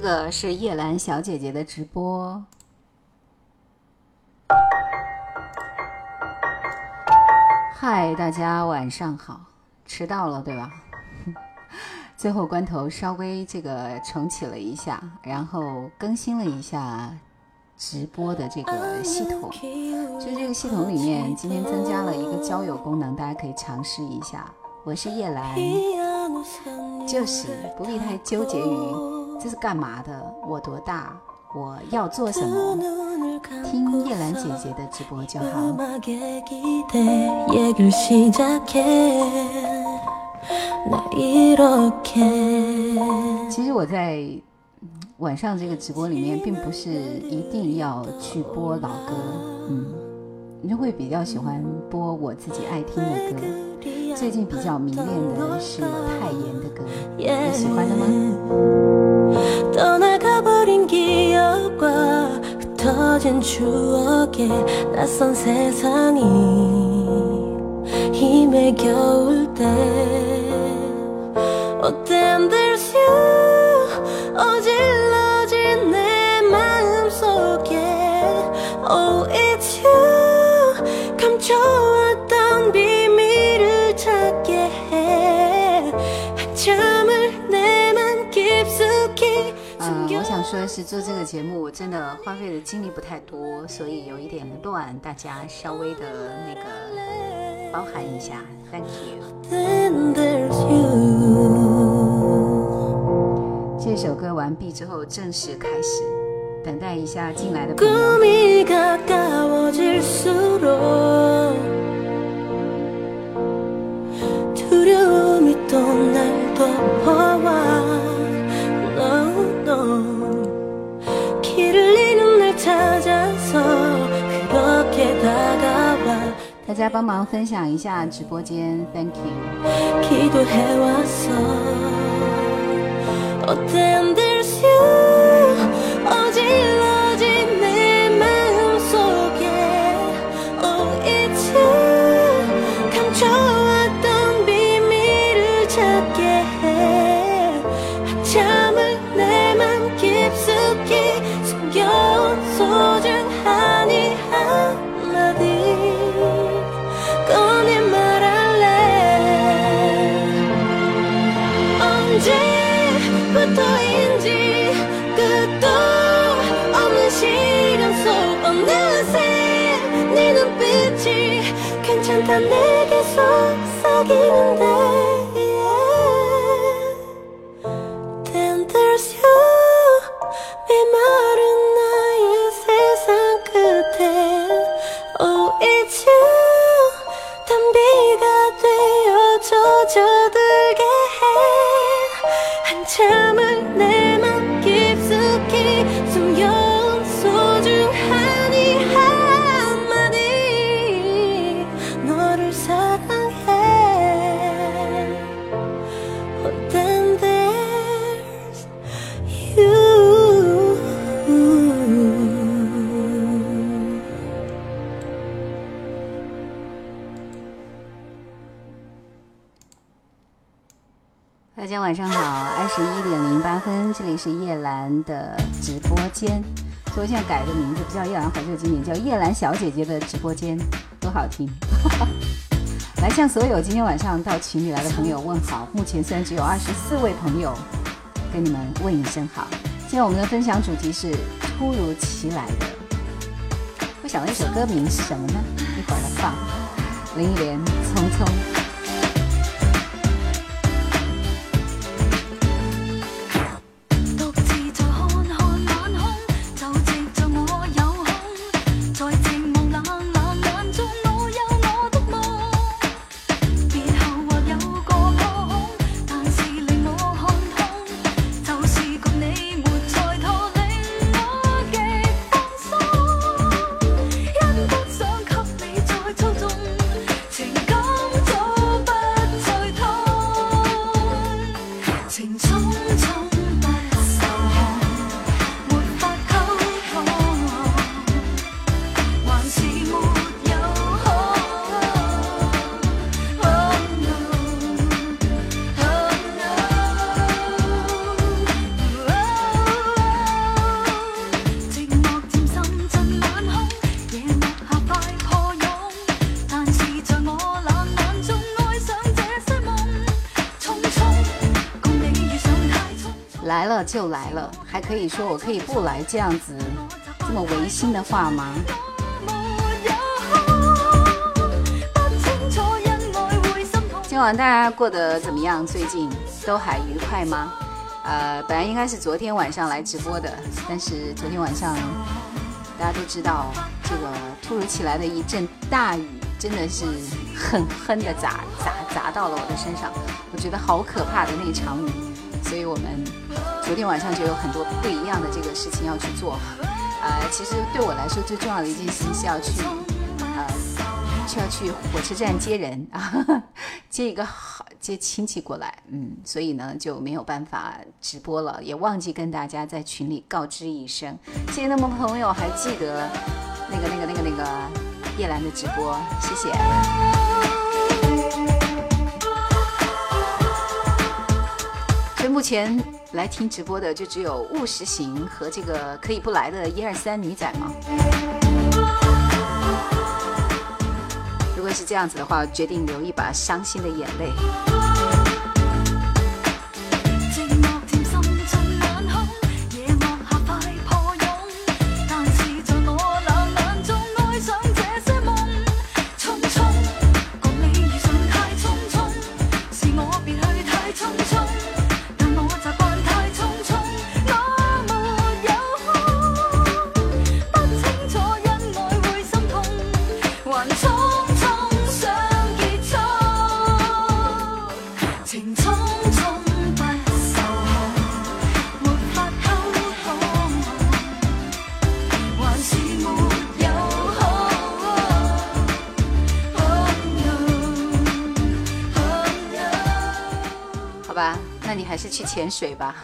这个是叶兰小姐姐的直播。嗨，大家晚上好，迟到了对吧？最后关头稍微这个重启了一下，然后更新了一下直播的这个系统。就这个系统里面，今天增加了一个交友功能，大家可以尝试一下。我是叶兰，就是不必太纠结于。这是干嘛的？我多大？我要做什么？听叶兰姐姐的直播就好。其实我在晚上这个直播里面，并不是一定要去播老歌，嗯，你就会比较喜欢播我自己爱听的歌。最近比较迷恋的是泰妍的歌，你喜欢的吗？想说的是，做这个节目我真的花费的精力不太多，所以有一点乱，大家稍微的那个包含一下，Thank you。这首歌完毕之后正式开始，等待一下进来的朋友。大家帮忙分享一下直播间，Thank you。 다 내게 속 是叶兰的直播间，所以我现在改个名字不叫叶兰怀旧经典，叫叶兰小姐姐的直播间，多好听！来向所有今天晚上到群里来的朋友问好。目前虽然只有二十四位朋友，跟你们问一声好。今天我们的分享主题是突如其来的。会想到一首歌名是什么呢？一会儿来放。林忆莲，匆匆。就来了，还可以说我可以不来这样子这么违心的话吗？今晚大家过得怎么样？最近都还愉快吗？呃，本来应该是昨天晚上来直播的，但是昨天晚上大家都知道，这个突如其来的一阵大雨，真的是狠狠的砸砸砸到了我的身上，我觉得好可怕的那场雨，所以我们。昨天晚上就有很多不一样的这个事情要去做，呃，其实对我来说最重要的一件事情是要去，呃，是要去火车站接人 啊，接一个好接亲戚过来，嗯，所以呢就没有办法直播了，也忘记跟大家在群里告知一声。谢谢那么朋友还记得那个那个那个那个叶兰的直播，谢谢。目前来听直播的就只有务实型和这个可以不来的一二三女仔吗？如果是这样子的话，决定留一把伤心的眼泪。潜水吧，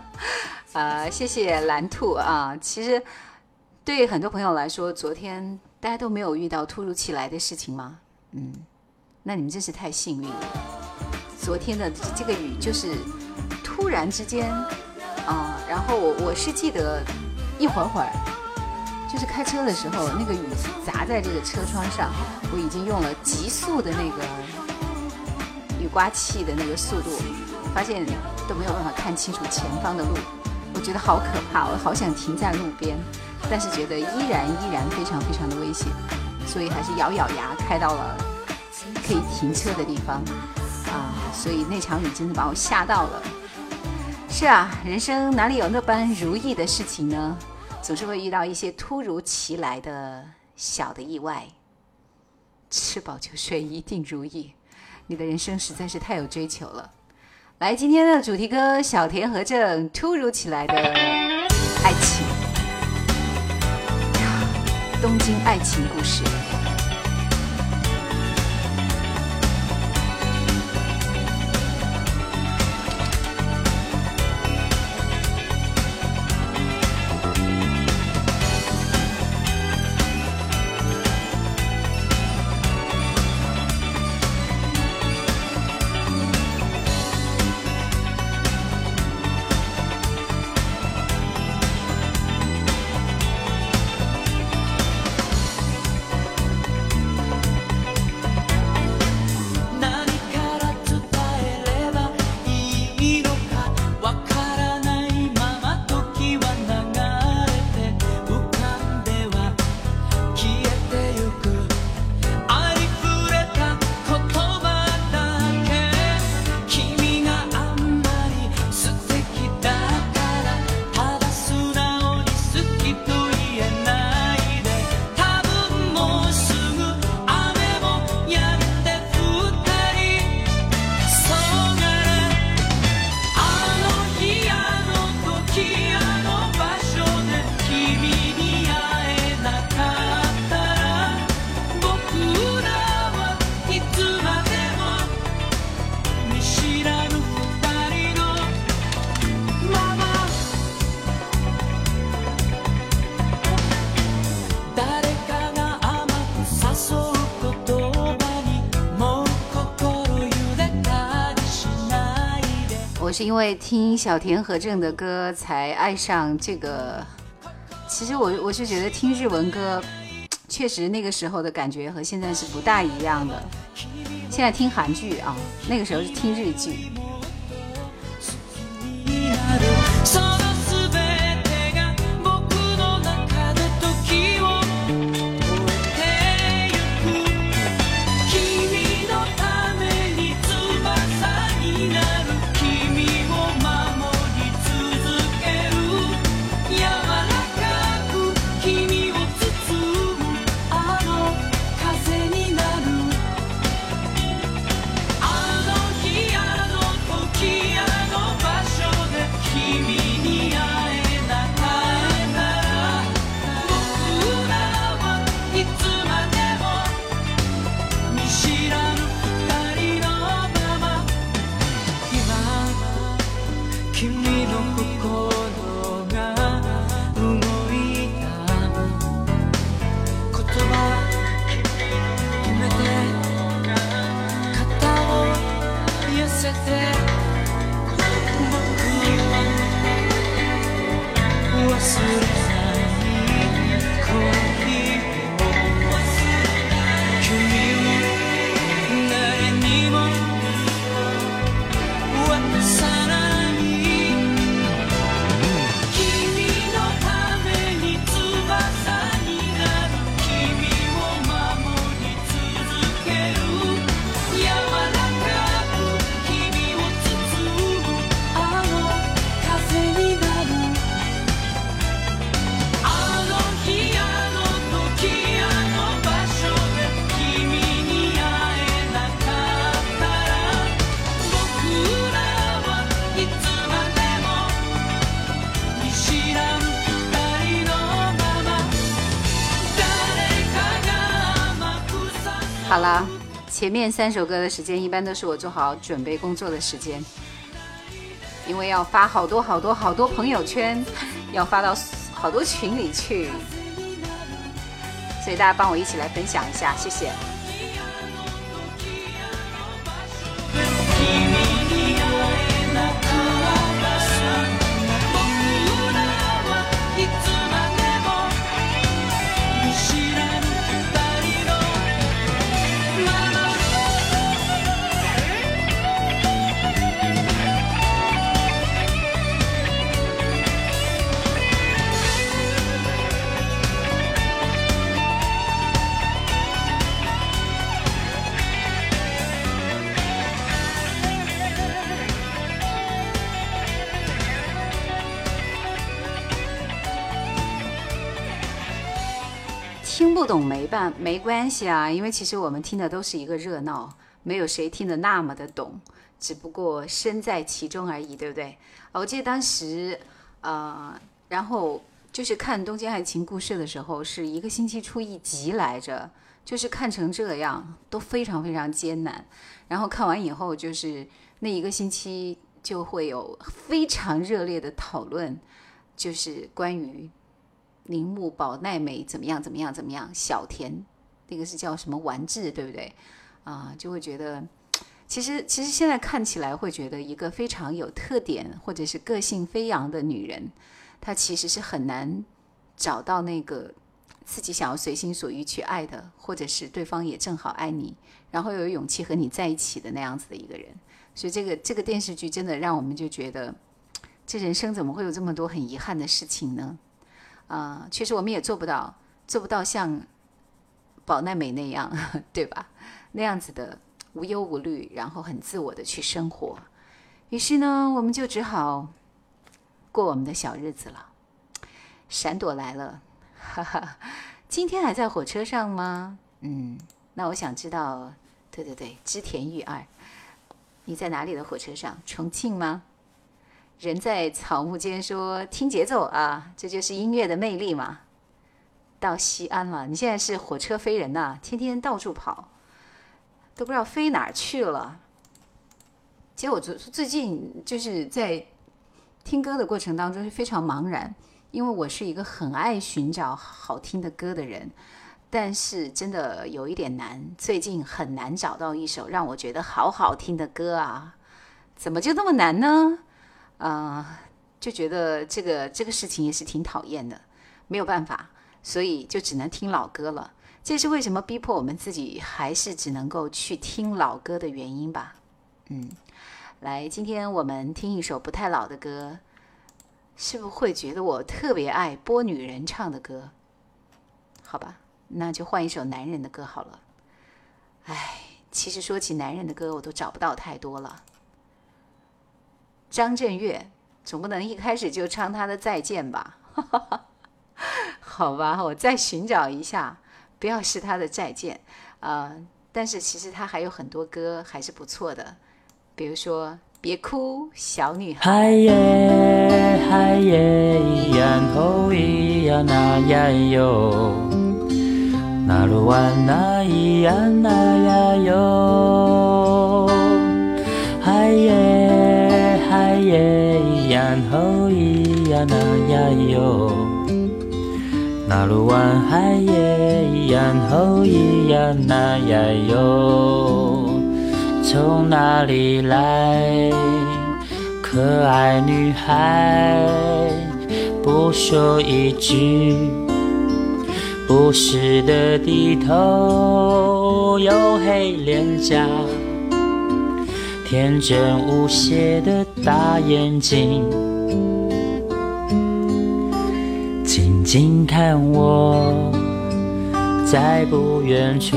呃，谢谢蓝兔啊。其实对很多朋友来说，昨天大家都没有遇到突如其来的事情吗？嗯，那你们真是太幸运了。昨天的这个雨就是突然之间啊，然后我我是记得一会儿会儿，就是开车的时候，那个雨砸在这个车窗上，我已经用了极速的那个雨刮器的那个速度。发现都没有办法看清楚前方的路，我觉得好可怕，我好想停在路边，但是觉得依然依然非常非常的危险，所以还是咬咬牙开到了可以停车的地方啊！所以那场雨真的把我吓到了。是啊，人生哪里有那般如意的事情呢？总是会遇到一些突如其来的小的意外。吃饱就睡，一定如意。你的人生实在是太有追求了。来，今天的主题歌，小田和正突如其来的爱情，东京爱情故事。因为听小田和正的歌才爱上这个。其实我我是觉得听日文歌，确实那个时候的感觉和现在是不大一样的。现在听韩剧啊，那个时候是听日剧。前面三首歌的时间一般都是我做好准备工作的时间，因为要发好多好多好多朋友圈，要发到好多群里去，所以大家帮我一起来分享一下，谢谢。不懂没办没关系啊，因为其实我们听的都是一个热闹，没有谁听得那么的懂，只不过身在其中而已，对不对？我记得当时，呃，然后就是看《东京爱情故事》的时候，是一个星期出一集来着，就是看成这样都非常非常艰难。然后看完以后，就是那一个星期就会有非常热烈的讨论，就是关于。铃木保奈美怎么样？怎么样？怎么样？小田，那个是叫什么丸治，对不对？啊，就会觉得，其实其实现在看起来会觉得，一个非常有特点或者是个性飞扬的女人，她其实是很难找到那个自己想要随心所欲去爱的，或者是对方也正好爱你，然后有勇气和你在一起的那样子的一个人。所以这个这个电视剧真的让我们就觉得，这人生怎么会有这么多很遗憾的事情呢？啊，其实我们也做不到，做不到像宝奈美那样，对吧？那样子的无忧无虑，然后很自我的去生活。于是呢，我们就只好过我们的小日子了。闪躲来了，哈哈，今天还在火车上吗？嗯，那我想知道，对对对，织田裕二，你在哪里的火车上？重庆吗？人在草木间，说听节奏啊，这就是音乐的魅力嘛。到西安了，你现在是火车飞人呐，天天到处跑，都不知道飞哪儿去了。其实我最最近就是在听歌的过程当中是非常茫然，因为我是一个很爱寻找好听的歌的人，但是真的有一点难，最近很难找到一首让我觉得好好听的歌啊，怎么就那么难呢？嗯，就觉得这个这个事情也是挺讨厌的，没有办法，所以就只能听老歌了。这是为什么逼迫我们自己还是只能够去听老歌的原因吧？嗯，来，今天我们听一首不太老的歌，是不是会觉得我特别爱播女人唱的歌？好吧，那就换一首男人的歌好了。唉，其实说起男人的歌，我都找不到太多了。张震岳总不能一开始就唱他的《再见》吧？好吧，我再寻找一下。不要是他的再见，啊！但是其实他还有很多歌还是不错的，比如说《别哭，小女孩》。嗨耶嗨耶，然后咿呀那呀哟，那鲁哇那咿呀那呀哟，然后咿呀那呀哟。那鲁湾海耶，然后咿呀那呀哟，从哪里来？可爱女孩，不说一句，不时的低头，黝黑脸颊，天真无邪的大眼睛。静静看我，在不远处，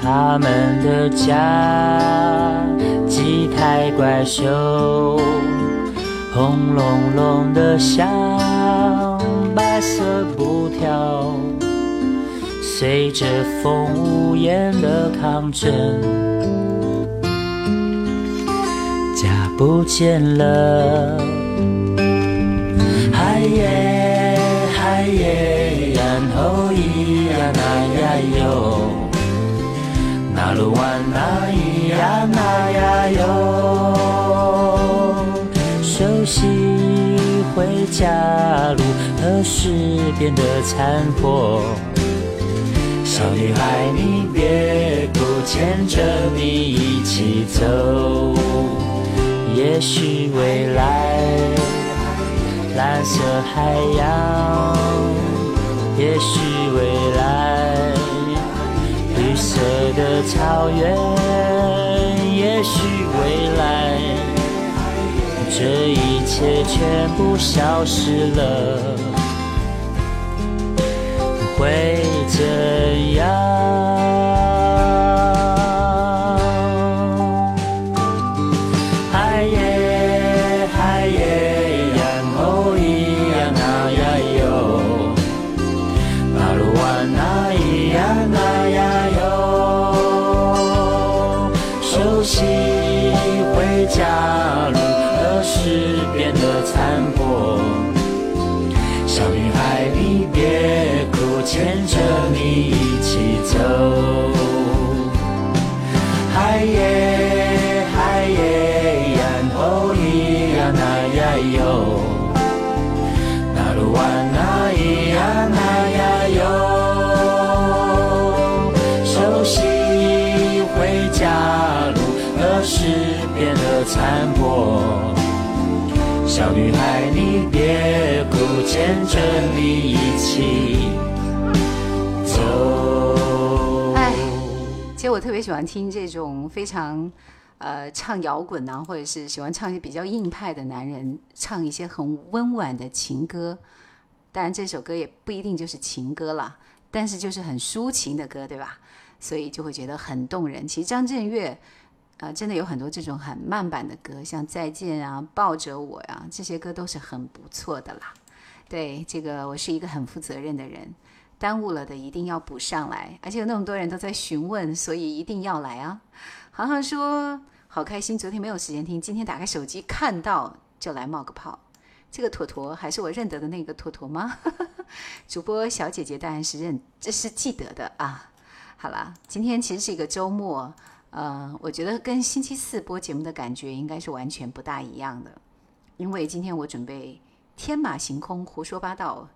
他们的家几台怪兽，轰隆隆的响，白色布条，随着风无言的抗争，不见了。嗨耶嗨耶，然后咿呀那呀哟，那鲁湾那咿呀那呀哟，熟悉回家路何时变得残破？小女孩，你别哭，牵着你一起走，也许未来。蓝色海洋，也许未来；绿色的草原，也许未来。这一切全部消失了，会怎样？别喜欢听这种非常呃唱摇滚呐，或者是喜欢唱一些比较硬派的男人唱一些很温婉的情歌。当然，这首歌也不一定就是情歌啦，但是就是很抒情的歌，对吧？所以就会觉得很动人。其实张震岳啊，真的有很多这种很慢版的歌，像《再见》啊、《抱着我》呀，这些歌都是很不错的啦。对这个，我是一个很负责任的人，耽误了的一定要补上来，而且有那么多人都在询问，所以一定要来啊！航航说好开心，昨天没有时间听，今天打开手机看到就来冒个泡。这个坨坨还是我认得的那个坨坨吗？主播小姐姐当然是认，这是记得的啊。好了，今天其实是一个周末，呃，我觉得跟星期四播节目的感觉应该是完全不大一样的，因为今天我准备。天马行空，胡说八道，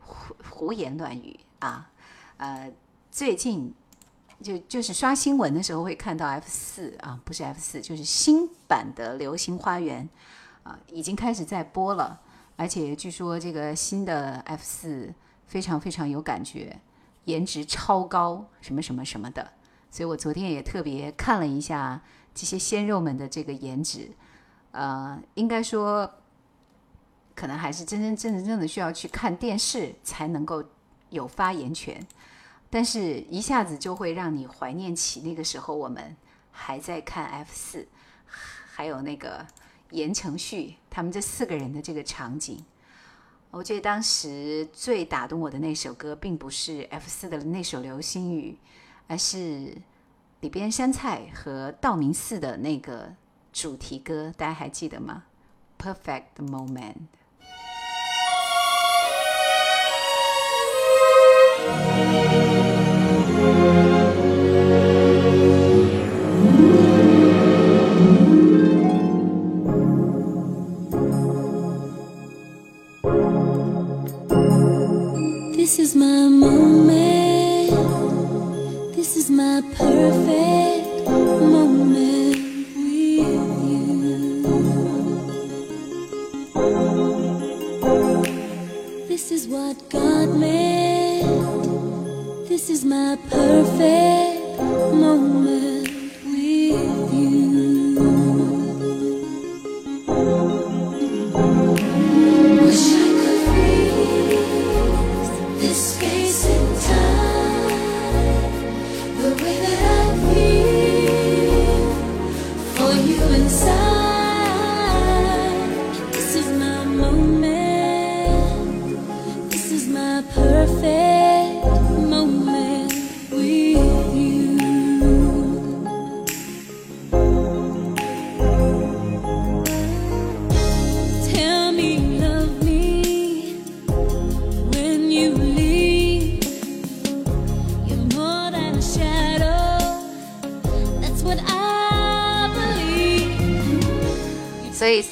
胡胡言乱语啊！呃，最近就就是刷新闻的时候会看到 F 四啊，不是 F 四，就是新版的《流星花园》啊，已经开始在播了。而且据说这个新的 F 四非常非常有感觉，颜值超高，什么什么什么的。所以我昨天也特别看了一下这些鲜肉们的这个颜值，呃，应该说可能还是真真正正正的需要去看电视才能够有发言权。但是，一下子就会让你怀念起那个时候，我们还在看 F 四，还有那个言承旭他们这四个人的这个场景。我记得当时最打动我的那首歌，并不是 F 四的那首《流星雨》，而是里边山菜和道明寺的那个主题歌，大家还记得吗？Perfect Moment。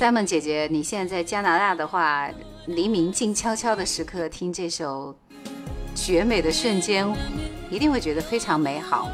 ，Simon 姐姐，你现在在加拿大的话，黎明静悄悄的时刻，听这首绝美的瞬间，一定会觉得非常美好。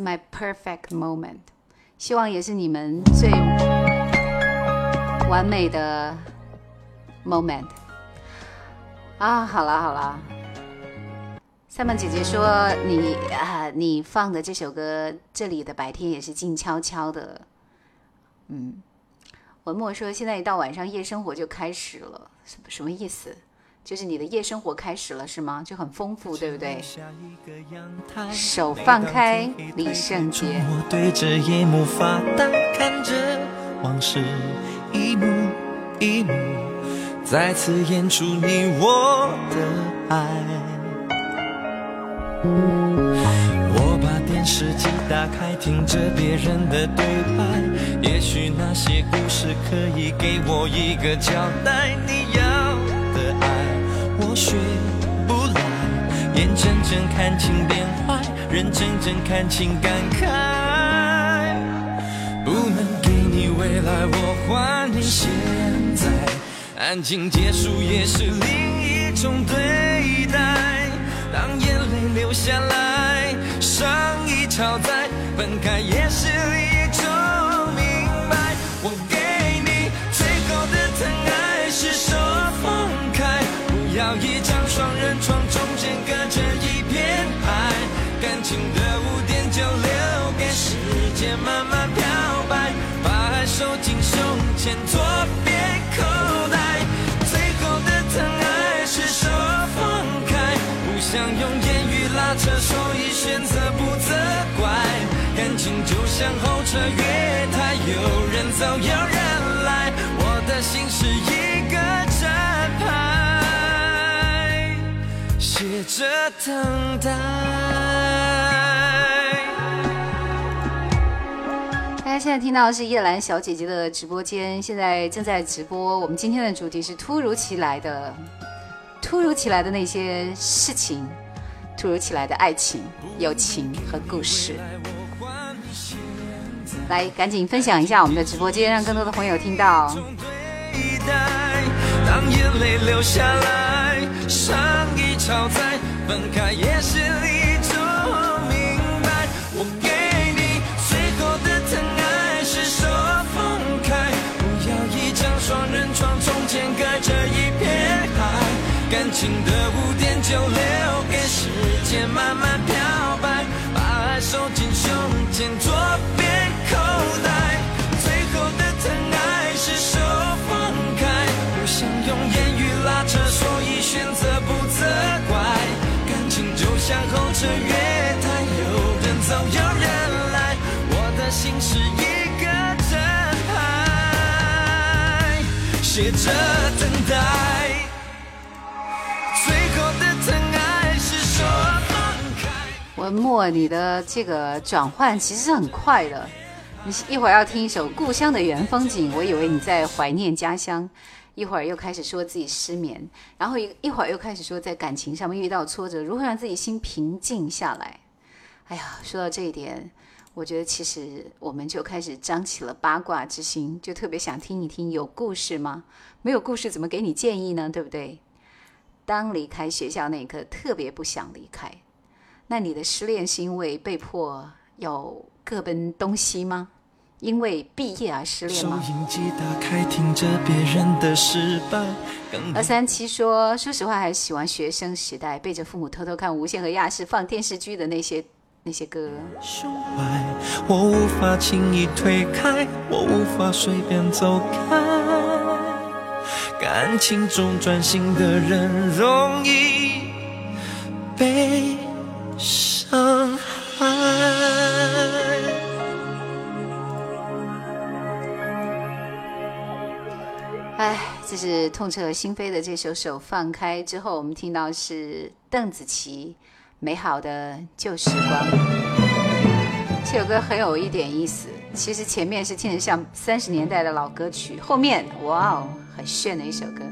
My perfect moment，希望也是你们最完美的 moment。啊，好了好了塞曼姐姐说你啊，你放的这首歌，这里的白天也是静悄悄的。嗯，文墨说现在一到晚上夜生活就开始了，什么什么意思？就是你的夜生活开始了是吗？就很丰富，对不对？手放开，李圣杰。我对着夜幕发呆，看着往事一幕一幕，再次演出你我的爱。我把电视机打开，听着别人的对白，也许那些故事可以给我一个交代。你要，我学不来，眼睁睁看情变坏，人真正看情感慨。不能给你未来，我还你现在。安静结束也是另一种对待。当眼泪流下来，伤已超载，分开也是情就像候车月台，有人走有人来，我的心是一个站牌，写着等待。大家现在听到的是叶兰小姐姐的直播间，现在正在直播。我们今天的主题是突如其来的、突如其来的那些事情，突如其来的爱情、友情和故事。来，赶紧分享一下我们的直播间，让更多的朋友听到。对待，当眼泪流下来，伤已超载，分开也是一种明白。我给你最后的疼爱是手放开，不要一张双人床，中间隔着一片海。感情的污点就留给时间慢慢漂白，把爱收进胸前左边选择不责怪。感情就像候车月台，有人走有人来，我的心是一个站牌，写着等待。最后的疼爱是手放开。文墨，你的这个转换其实是很快的。你一会儿要听一首《故乡的原风景》，我以为你在怀念家乡；一会儿又开始说自己失眠，然后一一会儿又开始说在感情上面遇到挫折，如何让自己心平静下来。哎呀，说到这一点，我觉得其实我们就开始张起了八卦之心，就特别想听一听有故事吗？没有故事怎么给你建议呢？对不对？当离开学校那一刻，特别不想离开。那你的失恋是因为被迫要各奔东西吗？因为毕业而失恋收吗？音机打开，听着别人的失败，二三七说，说实话还是喜欢学生时代背着父母偷偷看无线和亚视放电视剧的那些那些歌。胸怀，我无法轻易推开，我无法随便走开。感情中专心的人容易被是痛彻心扉的这首《手放开》之后，我们听到是邓紫棋《美好的旧时光》。这首歌很有一点意思，其实前面是听着像三十年代的老歌曲，后面哇哦，很炫的一首歌。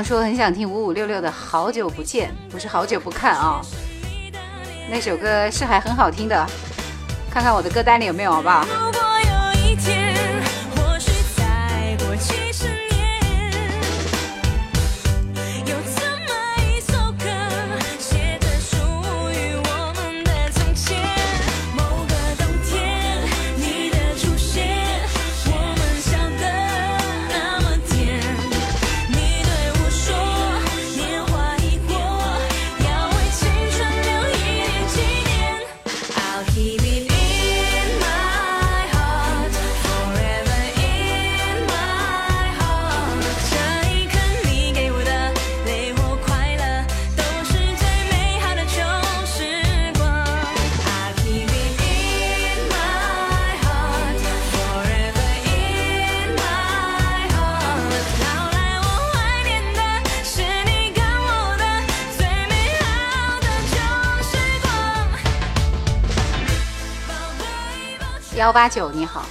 说很想听五五六六的《好久不见》，不是好久不看啊。那首歌是还很好听的，看看我的歌单里有没有，好不好？八九你好，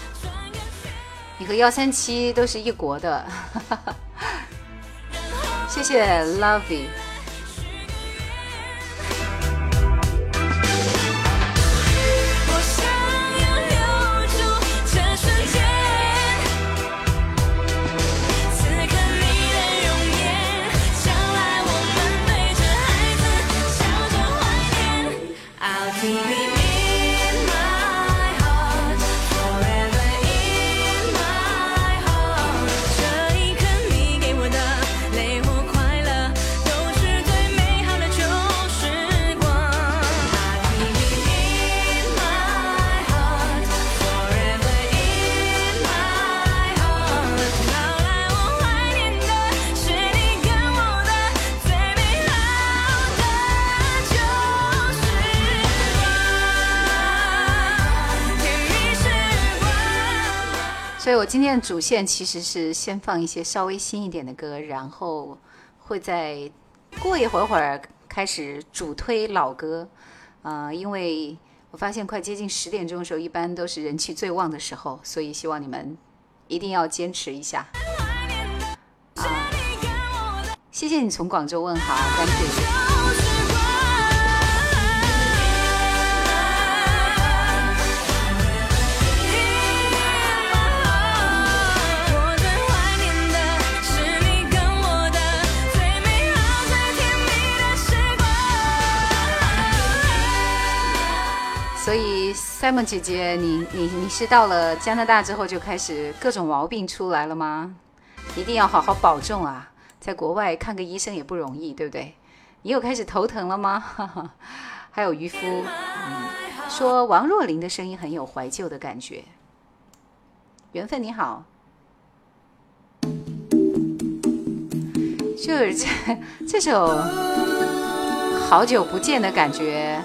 你和幺三七都是一国的，谢谢 Lovey。我今天的主线其实是先放一些稍微新一点的歌，然后会再过一会儿会儿开始主推老歌，呃，因为我发现快接近十点钟的时候，一般都是人气最旺的时候，所以希望你们一定要坚持一下。啊，谢谢你从广州问好，Thank you。Simon 姐姐，你你你是到了加拿大之后就开始各种毛病出来了吗？一定要好好保重啊！在国外看个医生也不容易，对不对？你又开始头疼了吗？还有渔夫，嗯，说王若琳的声音很有怀旧的感觉。缘分你好，就是这这首好久不见的感觉。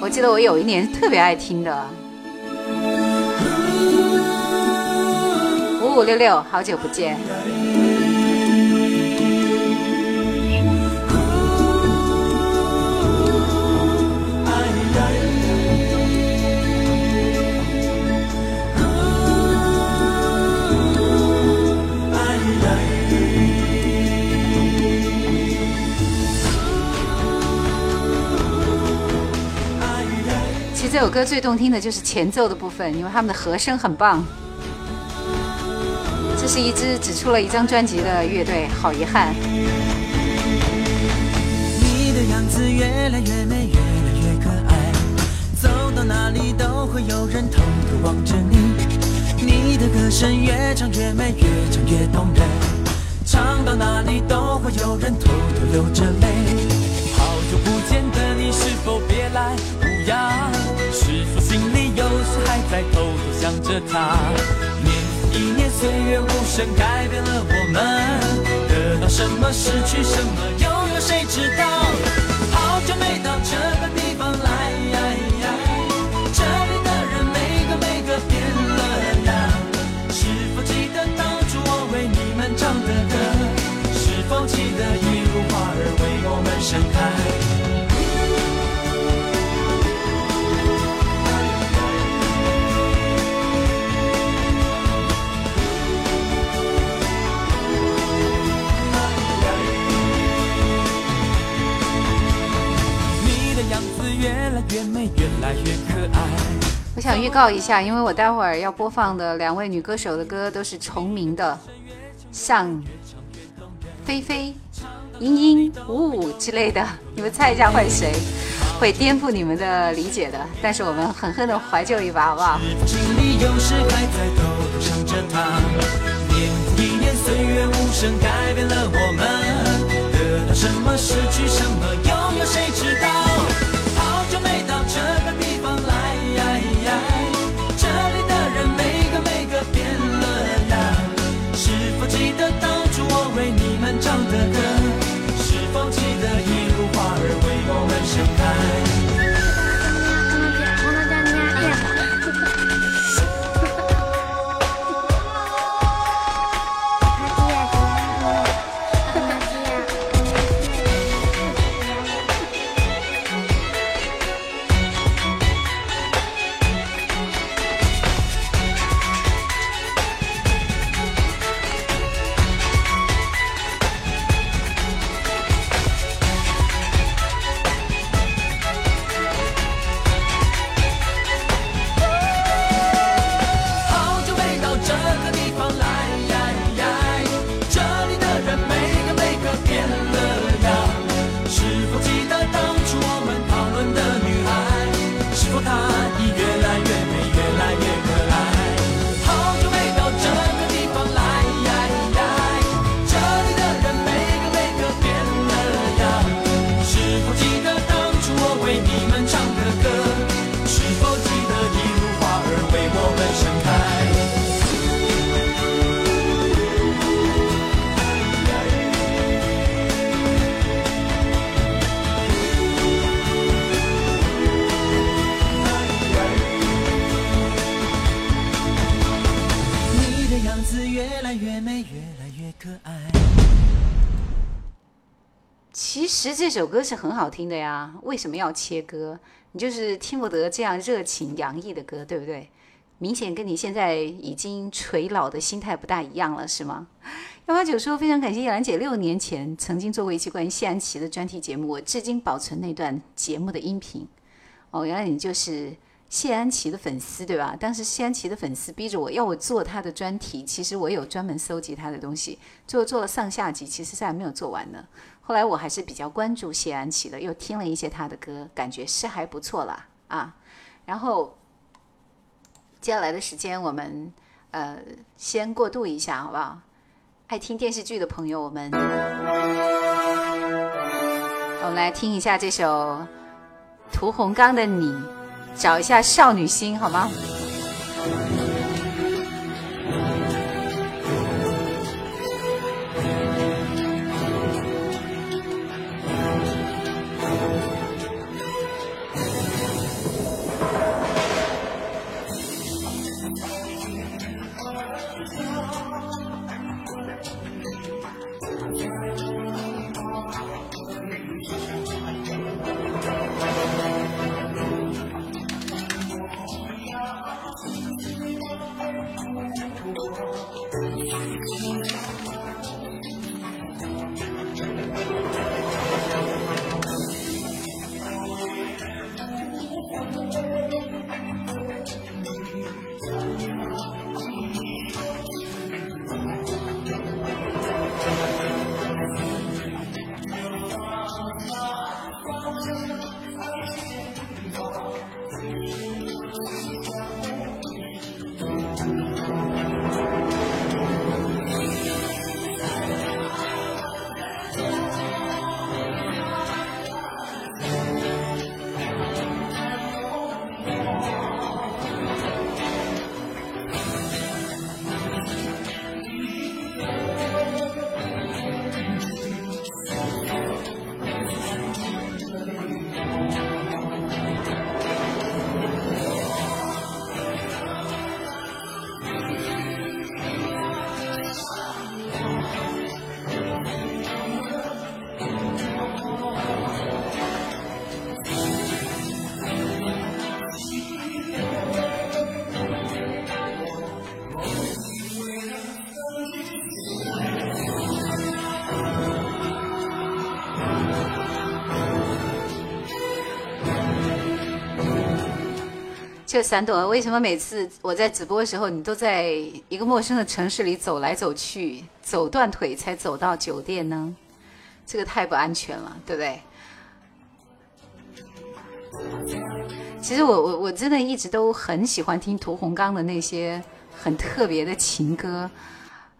我记得我有一年特别爱听的，五五六六，好久不见。这首歌最动听的就是前奏的部分，因为他们的和声很棒。这是一支只出了一张专辑的乐队，好遗憾。你的样子越来越美，越来越可爱，走到哪里都会有人偷偷望着你。你的歌声越唱越美，越唱越动人，唱到哪里都会有人偷偷流着泪。好久不见的你，是否别来呀？是否心里有时还在偷偷想着他？年一年，岁月无声改变了我们，得到什么，失去什么，又有谁知道？好久没到这个地方来呀，这里的人每个每个变了样。是否记得当初我为你们唱的歌？是否记得一路花儿为我们盛开？越来越美，越来越可爱。我想预告一下，因为我待会儿要播放的两位女歌手的歌都是重名的，像菲菲、英英、五五之类的，你们猜一下会谁？会颠覆你们的理解的。但是我们狠狠的怀旧一把，好不好？心里有时还在偷偷想着他。年复一年，岁月无声改变了我们。得到什么，失去什么，拥有谁知道？盛开？这首歌是很好听的呀，为什么要切歌？你就是听不得这样热情洋溢的歌，对不对？明显跟你现在已经垂老的心态不大一样了，是吗？幺八九说非常感谢叶兰姐六年前曾经做过一期关于谢安琪的专题节目，我至今保存那段节目的音频。哦，原来你就是谢安琪的粉丝对吧？当时谢安琪的粉丝逼着我要我做他的专题，其实我有专门搜集他的东西，做做了上下集，其实现在没有做完呢。后来我还是比较关注谢安琪的，又听了一些他的歌，感觉是还不错啦啊。然后接下来的时间我们呃先过渡一下好不好？爱听电视剧的朋友，我们我们来听一下这首屠洪刚的《你》，找一下少女心好吗？这三朵，为什么每次我在直播的时候，你都在一个陌生的城市里走来走去，走断腿才走到酒店呢？这个太不安全了，对不对？其实我我我真的一直都很喜欢听屠洪刚的那些很特别的情歌，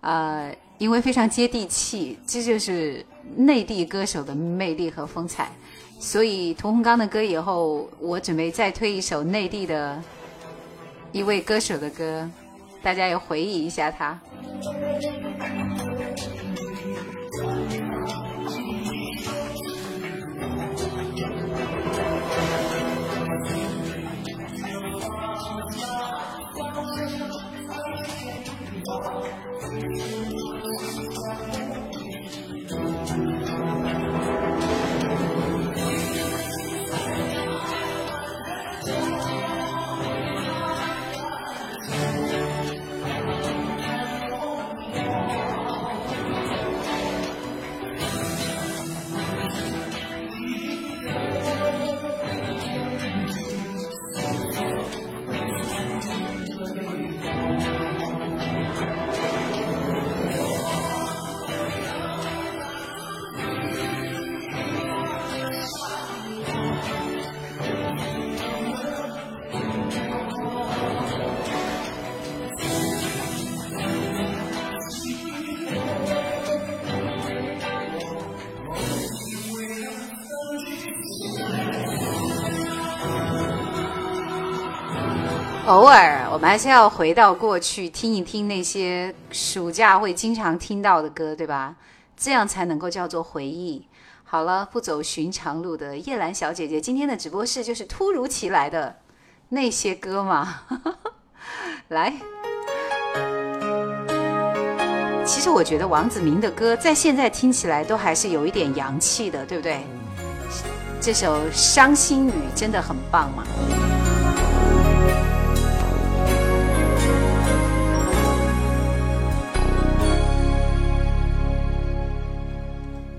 呃，因为非常接地气，这就是内地歌手的魅力和风采。所以屠洪刚的歌以后，我准备再推一首内地的一位歌手的歌，大家也回忆一下他。偶尔，我们还是要回到过去，听一听那些暑假会经常听到的歌，对吧？这样才能够叫做回忆。好了，不走寻常路的叶兰小姐姐，今天的直播室就是突如其来的那些歌嘛。来，其实我觉得王子明的歌在现在听起来都还是有一点洋气的，对不对？这首《伤心雨》真的很棒嘛。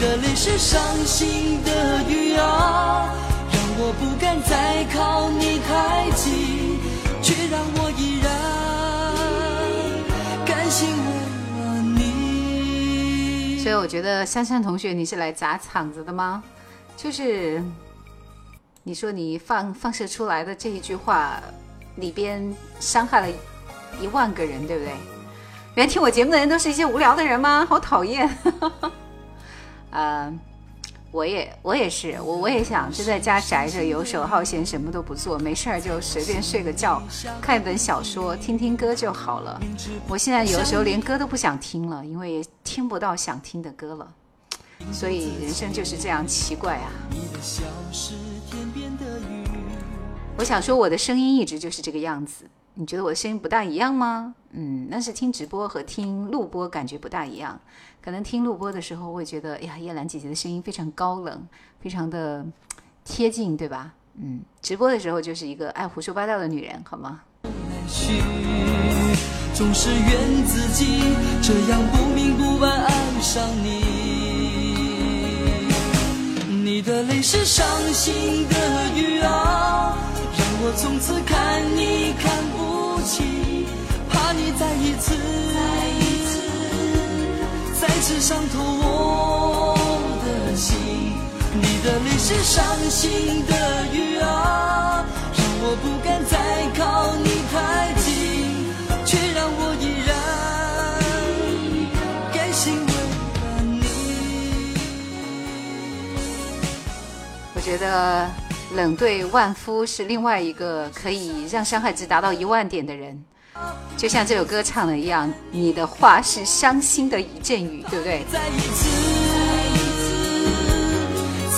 的泪是伤心的雨啊，让我不敢再靠你太近，却让我依然甘心为了你。所以我觉得珊珊同学，你是来砸场子的吗？就是你说你放放射出来的这一句话里边伤害了一万个人，对不对？原来听我节目的人都是一些无聊的人吗？好讨厌。哈哈哈呃，我也我也是，我我也想就在家宅着，游手好闲，什么都不做，没事儿就随便睡个觉，看一本小说，听听歌就好了。我现在有时候连歌都不想听了，因为也听不到想听的歌了。所以人生就是这样奇怪啊！我想说，我的声音一直就是这个样子。你觉得我的声音不大一样吗？嗯，那是听直播和听录播感觉不大一样。可能听录播的时候会觉得，哎呀，叶兰姐姐的声音非常高冷，非常的贴近，对吧？嗯，直播的时候就是一个爱胡说八道的女人，好吗？去，总是怨自己这样不明不白爱上你。你的泪是伤心的雨啊，让我从此看你看不清，再一次再一次伤透我的心。你的泪是伤心的雨啊，让我不敢再靠你太近，却让我依然甘心为了你。我觉得冷对万夫是另外一个可以让伤害值达到一万点的人，就像这首歌唱的一样，你的话是伤心的一阵雨，对不对？再一次，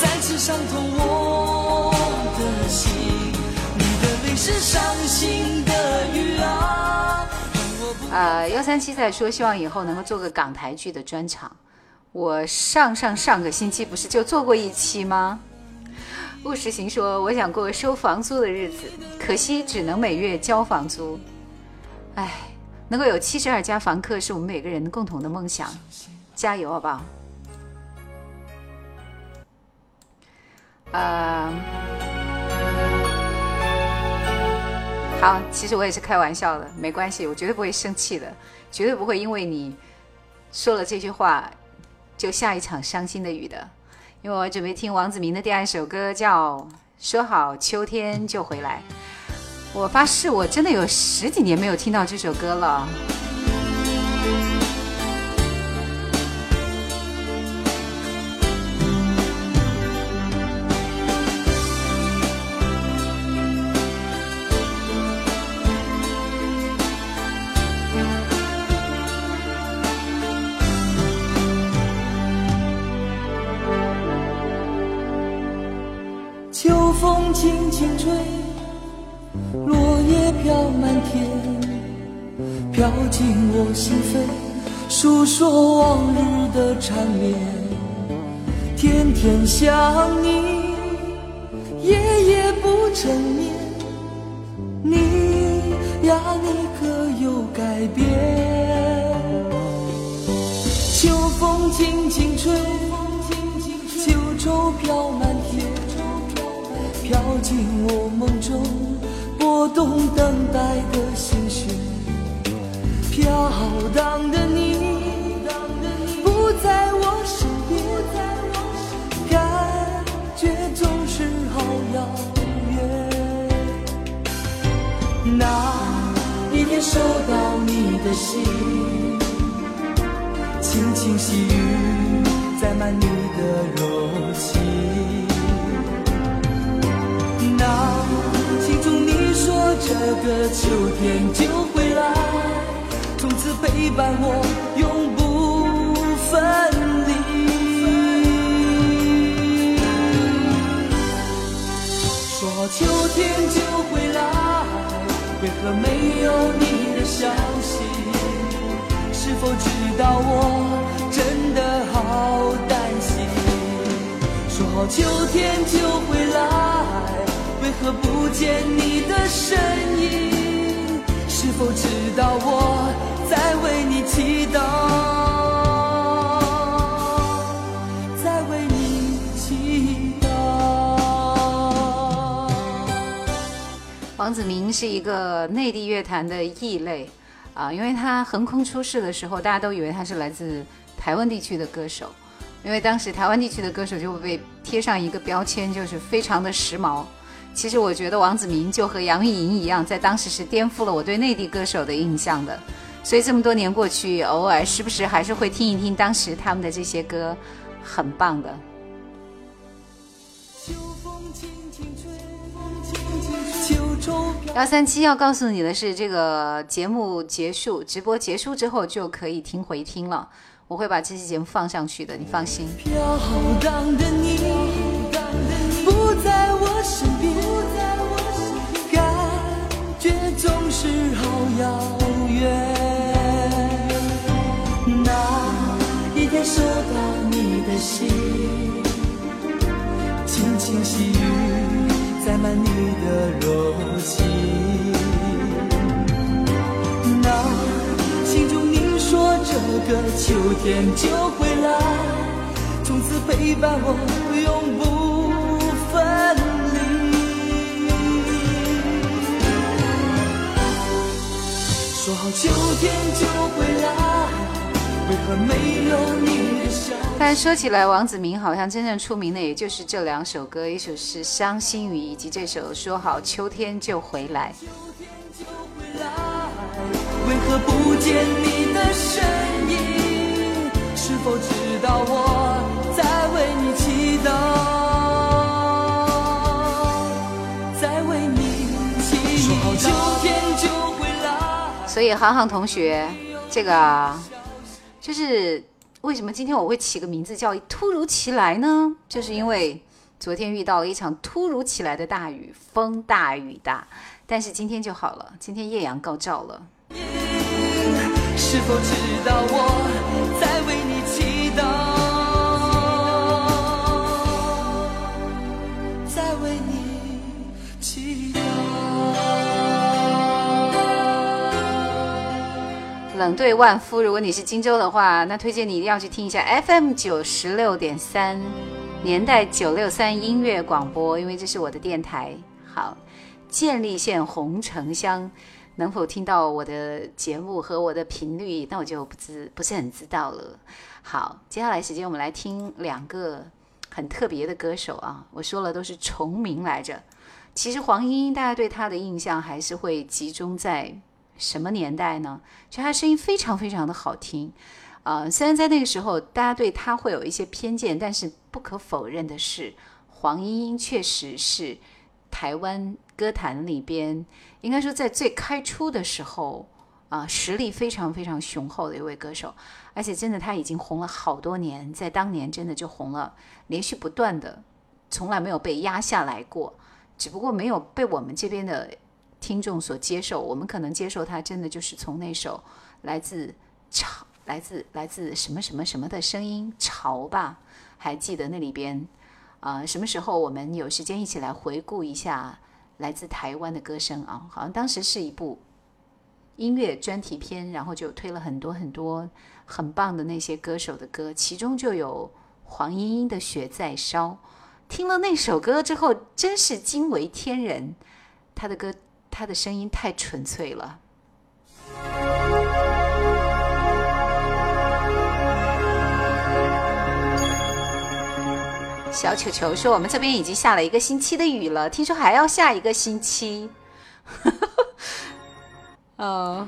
再次伤痛我的心。你的泪是伤心的雨啊，呃，幺三七在说，希望以后能够做个港台剧的专场。我上上上个星期不是就做过一期吗？务实行说，我想过收房租的日子，可惜只能每月交房租。哎，能够有七十二家房客是我们每个人共同的梦想，加油好不好？呃，好，其实我也是开玩笑的，没关系，我绝对不会生气的，绝对不会因为你说了这句话就下一场伤心的雨的。因为我准备听王子明的第二首歌，叫《说好秋天就回来》。我发誓，我真的有十几年没有听到这首歌了。秋风轻轻吹，飘满天，飘进我心扉，诉说往日的缠绵。天天想你，夜夜不成眠。你呀，你可有改变？秋风轻轻吹，秋愁飘满天，飘进我梦中，拨动等待的心绪。飘荡的你，不在我身边，感觉总是好遥远。那一天收到你的信。轻轻细雨载满你的柔情。那心中你说这个秋天就回来，从此陪伴我永不分离。说秋天就回来，为何没有你的消息？是否知道我真的好担心？说好秋天就回来，为何不见你的身影？是否知道我在为你祈祷，在为你祈祷？王子明是一个内地乐坛的异类啊，因为他横空出世的时候，大家都以为他是来自台湾地区的歌手，因为当时台湾地区的歌手就会被贴上一个标签，就是非常的时髦。其实我觉得王子明就和杨钰莹一样，在当时是颠覆了我对内地歌手的印象的。所以这么多年过去，偶尔时不时还是会听一听当时他们的这些歌，很棒的。幺三七要告诉你的是，这个节目结束，直播结束之后就可以听回听了。我会把这期节目放上去的，你放心。飘荡的你，不在我身是好遥远。那一天收到你的信，轻轻细雨载满你的柔情。那心中你说这个秋天就回来，从此陪伴我永不分离说好秋天就回来，为何没有你的消？但说起来，王子明好像真正出名的也就是这两首歌，一首是《伤心雨》，以及这首《说好秋天就回来》。为何不见你的身影？是否知道我在为你祈祷，在为你祈祷？所以航航同学，这个就是为什么今天我会起个名字叫“突如其来”呢？就是因为昨天遇到了一场突如其来的大雨，风大雨大，但是今天就好了，今天艳阳高照了。是否知道我对万夫，如果你是荆州的话，那推荐你一定要去听一下 FM 九十六点三，年代九六三音乐广播，因为这是我的电台。好，建立县红城乡，能否听到我的节目和我的频率，那我就不知不是很知道了。好，接下来时间我们来听两个很特别的歌手啊，我说了都是重名来着。其实黄莺莺大家对她的印象还是会集中在什么年代呢？就她声音非常非常的好听，呃，虽然在那个时候大家对她会有一些偏见，但是不可否认的是，黄莺莺确实是台湾歌坛里边应该说在最开初的时候啊、实力非常非常雄厚的一位歌手，而且真的她已经红了好多年，在当年真的就红了，连续不断的，从来没有被压下来过，只不过没有被我们这边的听众所接受，我们可能接受它真的就是从那首来自潮、来自来自什么什么什么的声音潮吧，还记得那里边啊、什么时候我们有时间一起来回顾一下来自台湾的歌声啊？好像当时是一部音乐专题片，然后就推了很多很多很棒的那些歌手的歌，其中就有黄莺莺的《雪在烧》。听了那首歌之后，真是惊为天人。他的歌，他的声音太纯粹了。小球球说：“我们这边已经下了一个星期的雨了，听说还要下一个星期。”哦，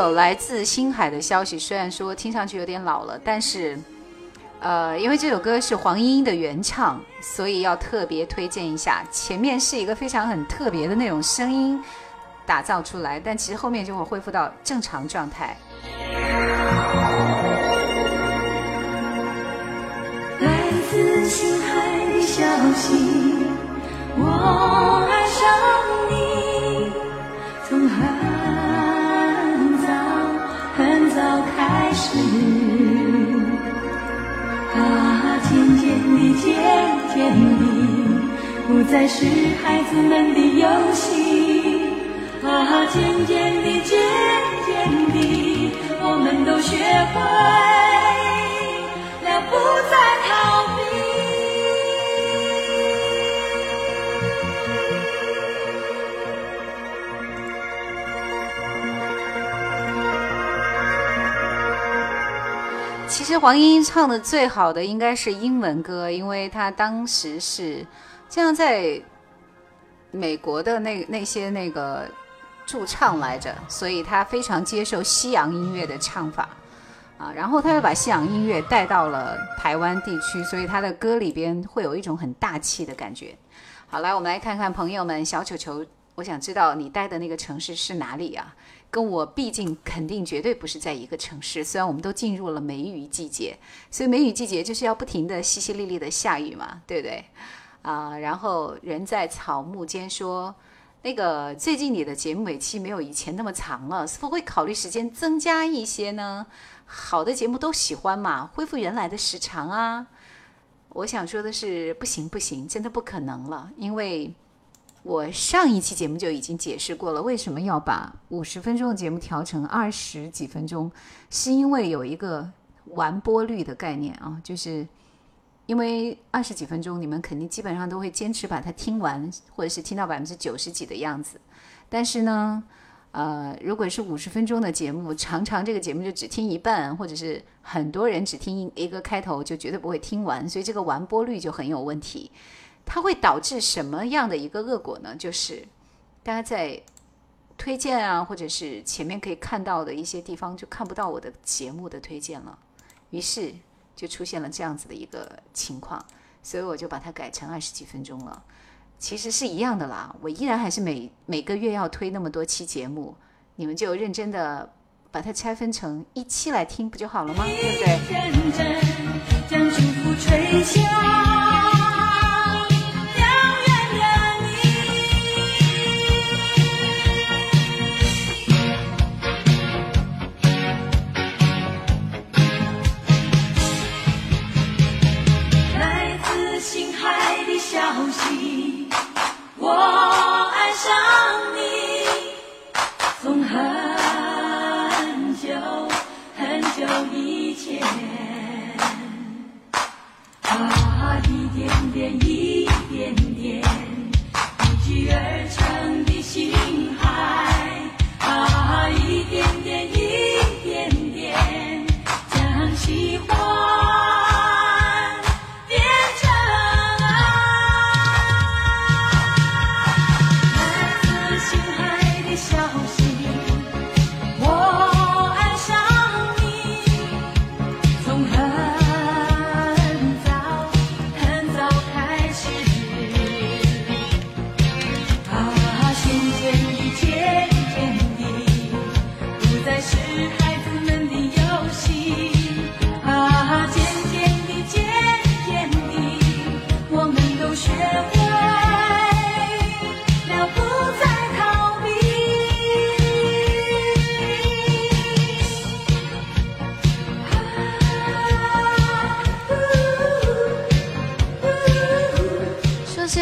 首来自星海的消息，虽然说听上去有点老了，但是，呃，因为这首歌是黄莺莺的原唱，所以要特别推荐一下。前面是一个非常很特别的那种声音打造出来，但其实后面就会恢复到正常状态。来自星海的消息，我爱上的渐，渐渐地，不再是孩子们的游戏，啊，渐渐地，渐渐地，我们都学会。其实黄莺莺唱的最好的应该是英文歌，因为她当时是这样在美国的那那些那个驻唱来着，所以她非常接受西洋音乐的唱法啊，然后她又把西洋音乐带到了台湾地区，所以她的歌里边会有一种很大气的感觉。好，来我们来看看朋友们，小球球，我想知道你待的那个城市是哪里啊？跟我毕竟肯定绝对不是在一个城市，虽然我们都进入了梅雨季节，所以梅雨季节就是要不停的淅淅沥沥的下雨嘛，对不对？啊、然后人在草木间说，那个最近你的节目每期没有以前那么长了，是否会考虑时间增加一些呢？好的节目都喜欢嘛，恢复原来的时长啊。我想说的是，不行不行，真的不可能了，因为我上一期节目就已经解释过了，为什么要把五十分钟的节目调成二十几分钟，是因为有一个完播率的概念啊，就是因为二十几分钟，你们肯定基本上都会坚持把它听完，或者是听到百分之九十几的样子。但是呢，呃，如果是五十分钟的节目，常常这个节目就只听一半，或者是很多人只听一个开头，就绝对不会听完，所以这个完播率就很有问题。它会导致什么样的一个恶果呢？就是大家在推荐啊，或者是前面可以看到的一些地方就看不到我的节目的推荐了，于是就出现了这样子的一个情况，所以我就把它改成二十几分钟了。其实是一样的啦，我依然还是每每个月要推那么多期节目，你们就认真的把它拆分成一期来听不就好了吗？对不对？一点一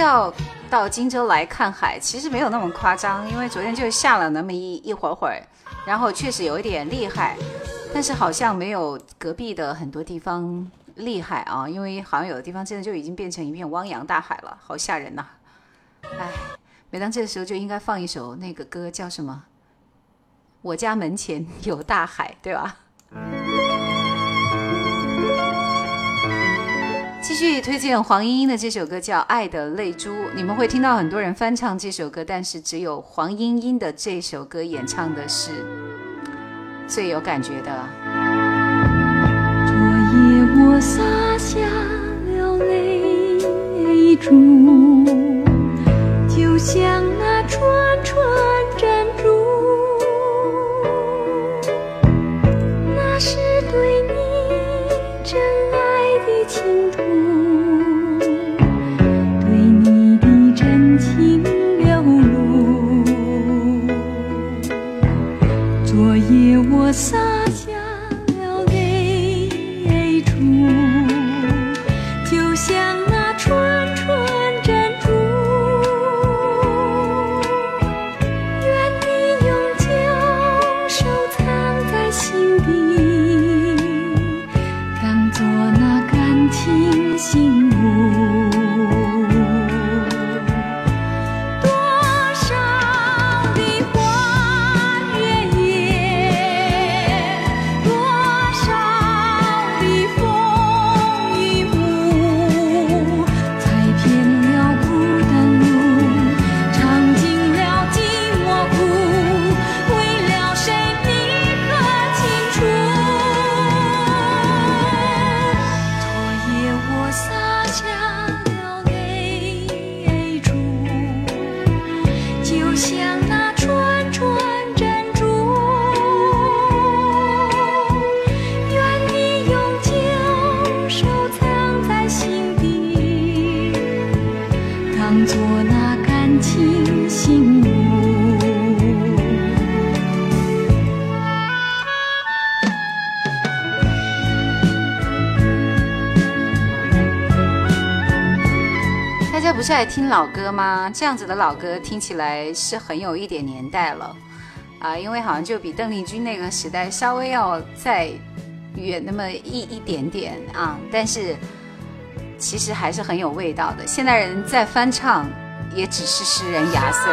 要到荆州来看海，其实没有那么夸张，因为昨天就下了那么一一会儿会儿，然后确实有一点厉害，但是好像没有隔壁的很多地方厉害啊，因为好像有的地方真的就已经变成一片汪洋大海了，好吓人呐、哎，每当这个时候就应该放一首那个歌，叫什么？我家门前有大海，对吧？继续推荐黄莺莺的这首歌叫《爱的泪珠》，你们会听到很多人翻唱这首歌，但是只有黄莺莺的这首歌演唱的是最有感觉的。昨夜我洒下了泪珠，就像那在听老歌吗？这样子的老歌听起来是很有一点年代了啊，因为好像就比邓丽君那个时代稍微要再远那么一一点点啊，但是其实还是很有味道的。现代人再翻唱，也只是诗人牙碎。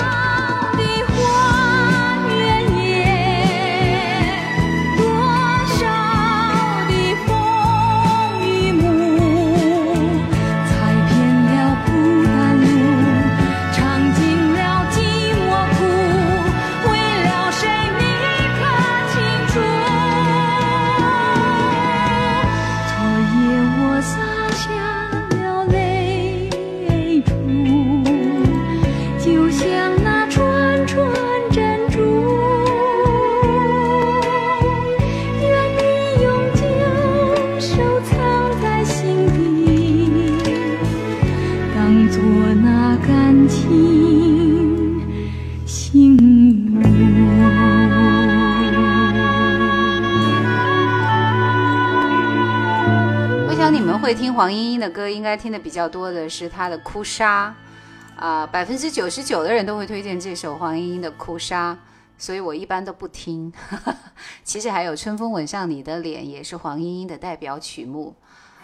的歌，应该听的比较多的是他的《哭砂》，啊、百分之九十九的人都会推荐这首黄莺莺的《哭砂》，所以我一般都不听。其实还有《春风吻上你的脸》，也是黄莺莺的代表曲目。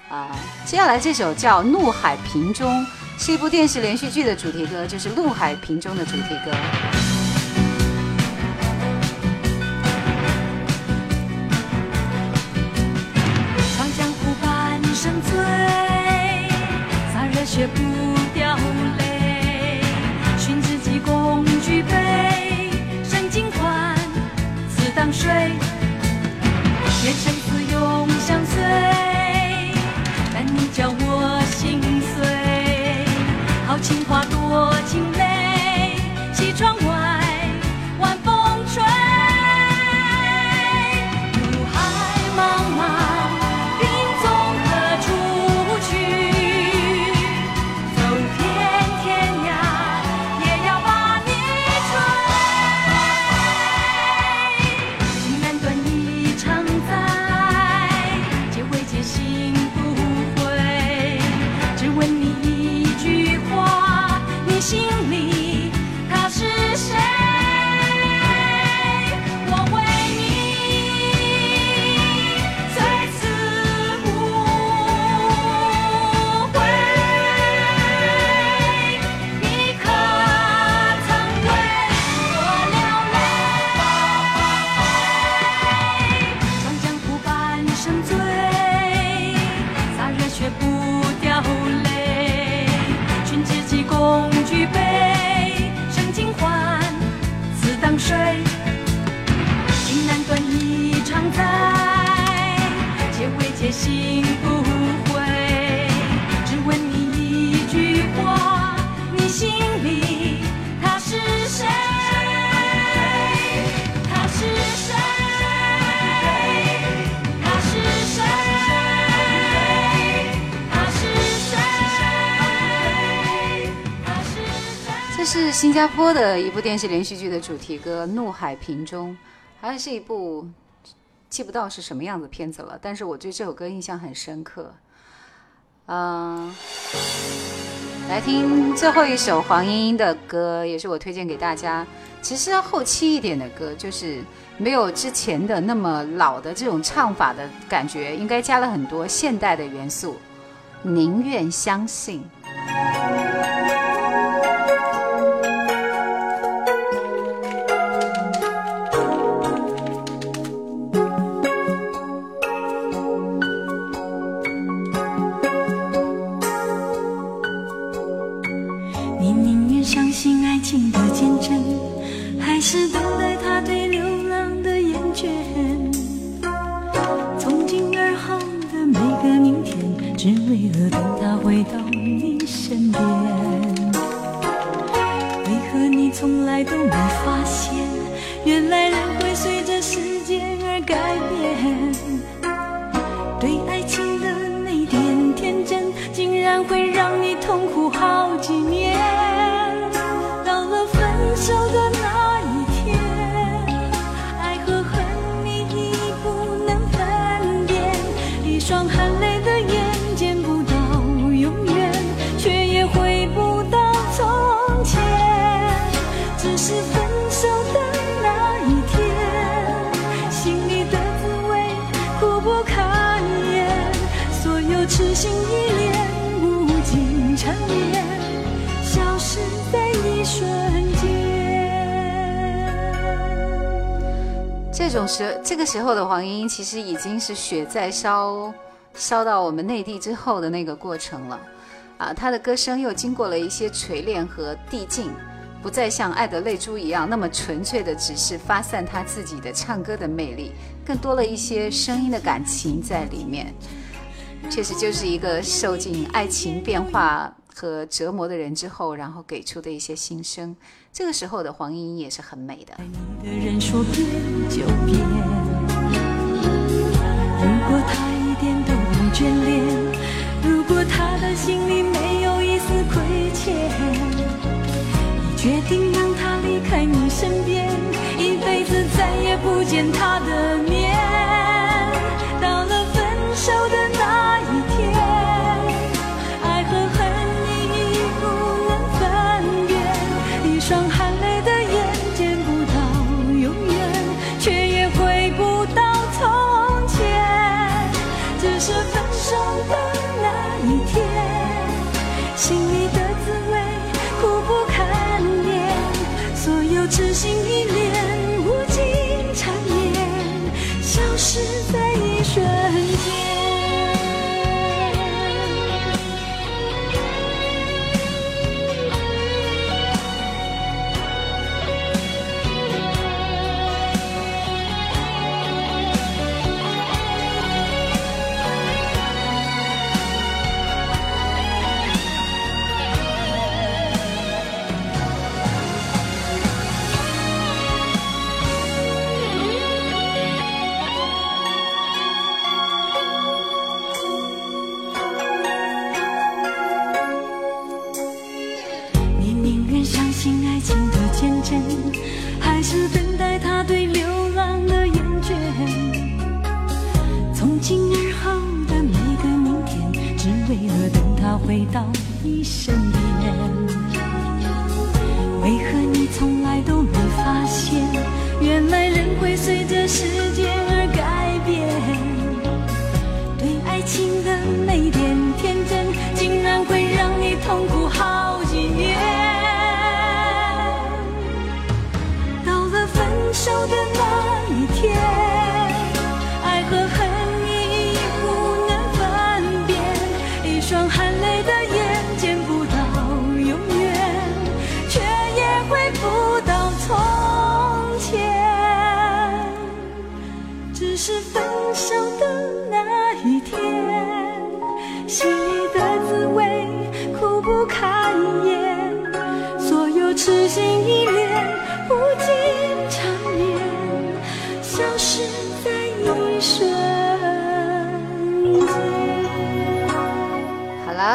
啊、接下来这首叫《怒海萍中》，是一部电视连续剧的主题歌，就是《怒海萍中》的主题歌。的一部电视连续剧的主题歌《怒海萍中》，好像是一部记不到是什么样的片子了，但是我对这首歌印象很深刻。嗯、来听最后一首黄莺莺的歌，也是我推荐给大家。其实后期一点的歌，就是没有之前的那么老的这种唱法的感觉，应该加了很多现代的元素。宁愿相信。其实已经是血在烧，烧到我们内地之后的那个过程了。啊，他的歌声又经过了一些锤炼和递进，不再像爱的泪珠一样那么纯粹的只是发散他自己的唱歌的魅力，更多了一些声音的感情在里面。确实就是一个受尽爱情变化和折磨的人之后，然后给出的一些心声。这个时候的黄莺莺也是很美的。爱你的人说变就变，果他一点都不眷恋，如果他的心里没有一丝亏欠，你决定让他离开你身边，一辈子再也不见他的面。到了分手的那回到你身边。为何你从来都没发现，原来人会随着时间而改变？对爱情的那点天真，竟然会让你痛苦好几年。到了分手的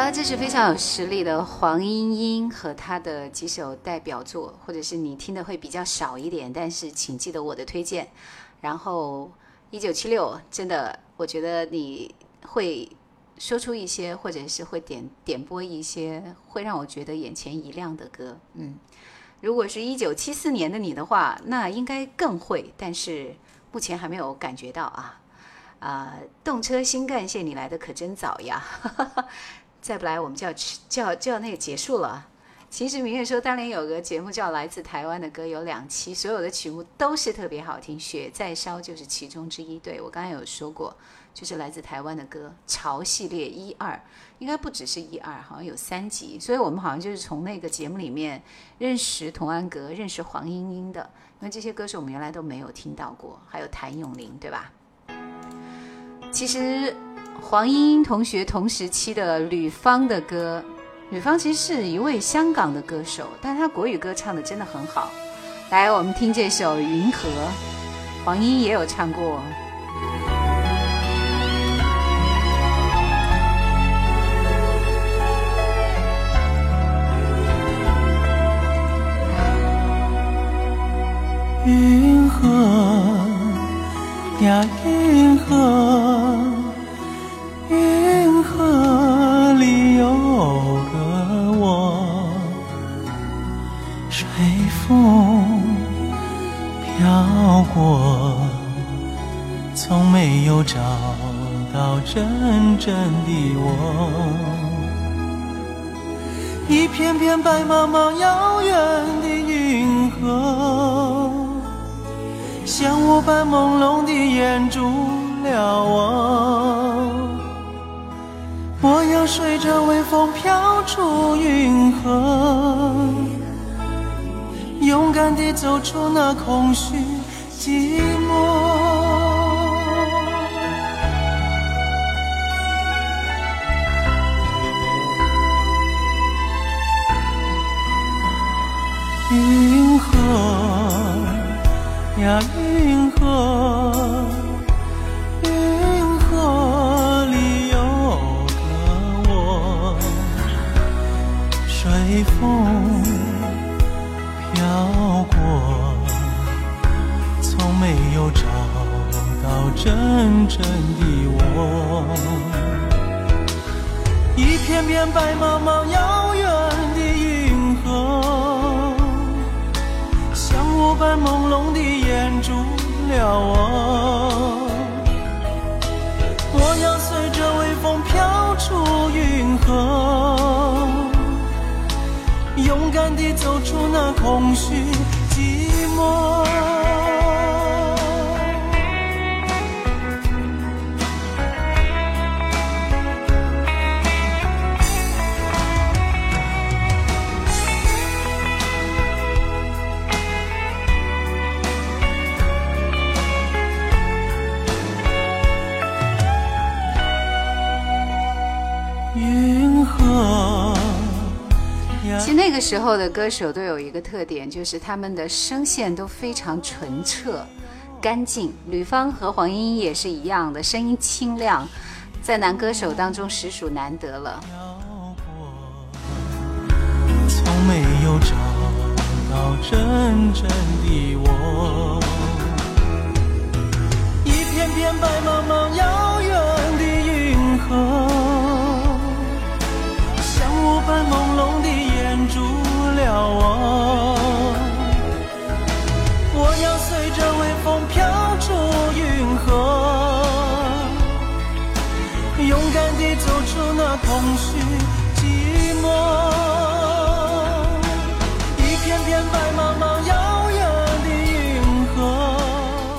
了，这是非常有实力的黄莺莺和她的几首代表作，或者是你听的会比较少一点，但是请记得我的推荐。然后一九七六，真的，我觉得你会说出一些，或者是会点点播一些会让我觉得眼前一亮的歌。嗯，如果是一九七四年的你的话，那应该更会，但是目前还没有感觉到啊。啊、动车新干线你来的可真早呀！再不来我们就要吃就要就要那个结束了。其实明月说，当年有个节目叫《来自台湾的歌》，有两期，所有的曲目都是特别好听，《雪在烧》就是其中之一。对我刚才有说过，就是来自台湾的歌，潮系列一二，应该不只是一二，好像有三集。所以我们好像就是从那个节目里面认识童安格、认识黄莺莺的，因为这些歌手我们原来都没有听到过，还有谭咏麟，对吧？其实黄莺莺同学同时期的吕方的歌，吕方其实是一位香港的歌手，但他国语歌唱的真的很好。来，我们听这首《云河》，黄莺也有唱过。云河呀，云河，我，从没有找到真正的我。一片片白茫茫遥远的云河，像雾般朦胧地掩住了我。我要随着微风飘出云河，勇敢地走出那空虚寂寞。云河呀，云河，真的我。一片片白茫茫遥远的云河，像雾般朦胧地掩住了我。我要随着微风飘出云河，勇敢地走出那空虚个时候的歌手都有一个特点，就是他们的声线都非常纯澈、干净。吕方和黄莺莺也是一样的，声音清亮，在男歌手当中实属难得了。从没有找到真正的我。一片片白茫茫遥远我。我要随着微风飘出云河，勇敢地走出那空虚寂寞。一片片白茫茫遥远的银河。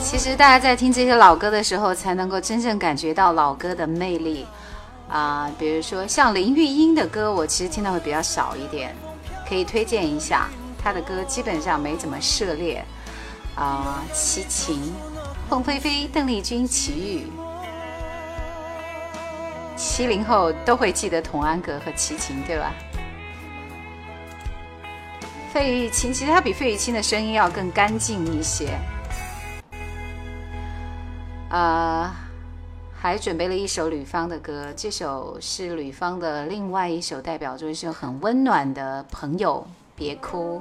其实大家在听这些老歌的时候，才能够真正感觉到老歌的魅力啊、比如说像林玉英的歌，我其实听的会比较少一点，可以推荐一下她的歌，基本上没怎么涉猎啊、齐秦、凤飞飞、邓丽君、齐豫。七零后都会记得童安格和齐秦，对吧？费玉清其实她比费玉清的声音要更干净一些。呃，还准备了一首吕方的歌，这首是吕方的另外一首代表作，一首很温暖的《朋友别哭》。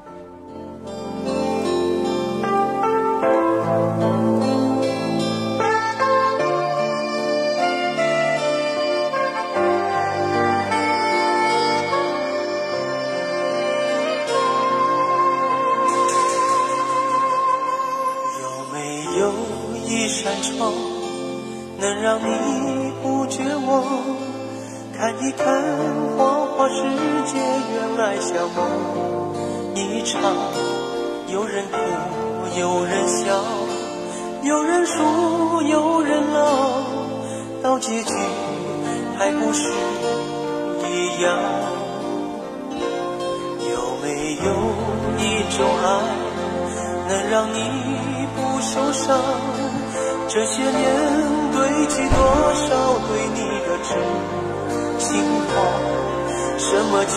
么酒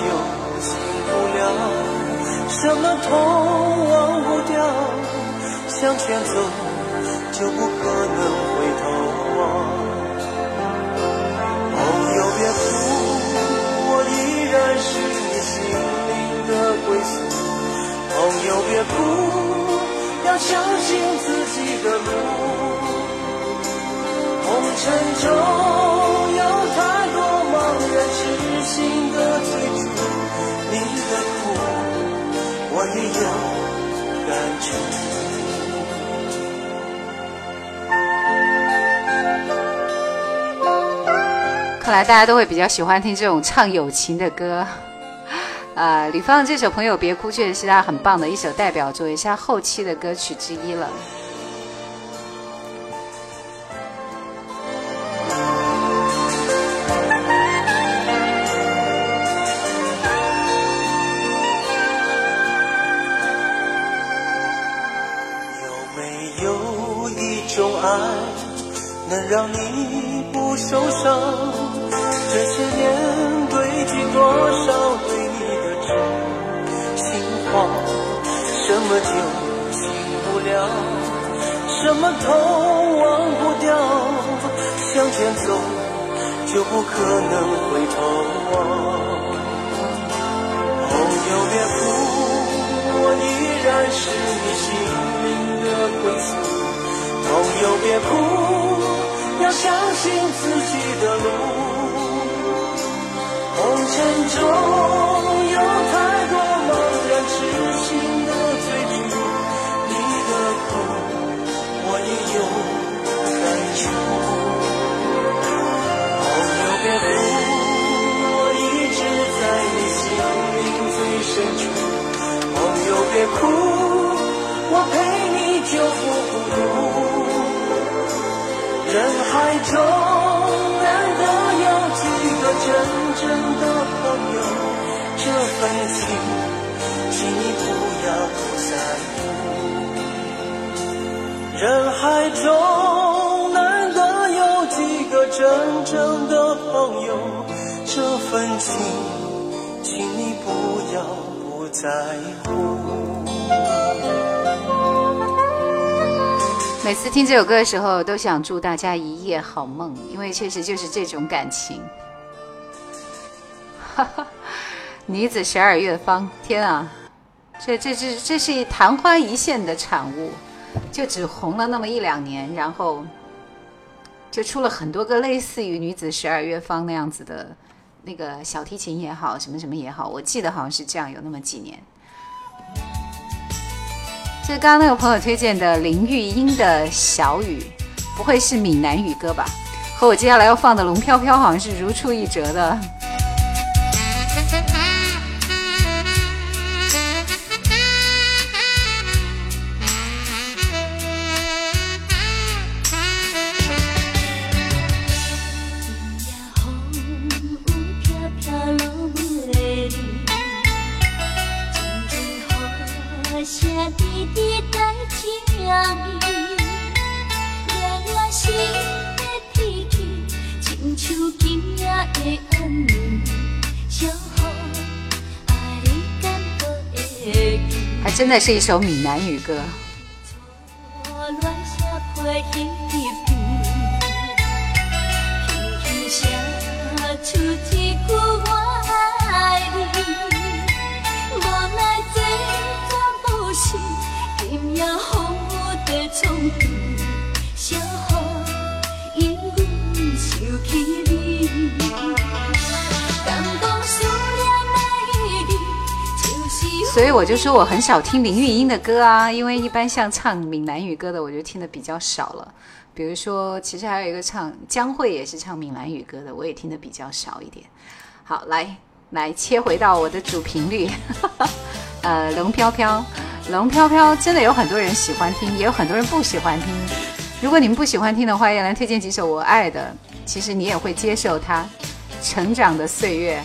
醒不了？什么痛忘不掉？向前走就不有感觉。看来大家都会比较喜欢听这种唱友情的歌。呃，李芳这首《朋友别哭》确实是他很棒的一首代表作，也是他后期的歌曲之一了。就不可能回头望。朋友别哭，我依然是你心灵的归宿。朋友别哭，要相信自己的路。红尘中心灵最深处。朋友别哭，我陪你就不孤独。人海中难得有几个真正的朋友，这份情，请你不要不在乎。人海中难得有几个真正的朋友，这份情，在乎。每次听这首歌的时候，都想祝大家一夜好梦，因为确实就是这种感情。哈哈，女子十二乐坊，天啊，这这这这是昙花一现的产物，就只红了那么一两年，然后就出了很多个类似于女子十二乐坊那样子的那个小提琴也好，什么什么也好，我记得好像是这样，有那么几年。这刚刚那个朋友推荐的林玉英的《小雨》，不会是闽南语歌吧？和我接下来要放的《龙飘飘》好像是如出一辙的。真的是一首闽南语歌。所以我就说我很少听林玉英的歌啊，因为一般像唱闽南语歌的，我就听的比较少了。比如说，其实还有一个唱江蕙也是唱闽南语歌的，我也听的比较少一点。好，来来切回到我的主频率，呃，龙飘飘，龙飘飘真的有很多人喜欢听，也有很多人不喜欢听。如果你们不喜欢听的话，也来推荐几首我爱的，其实你也会接受它。成长的岁月。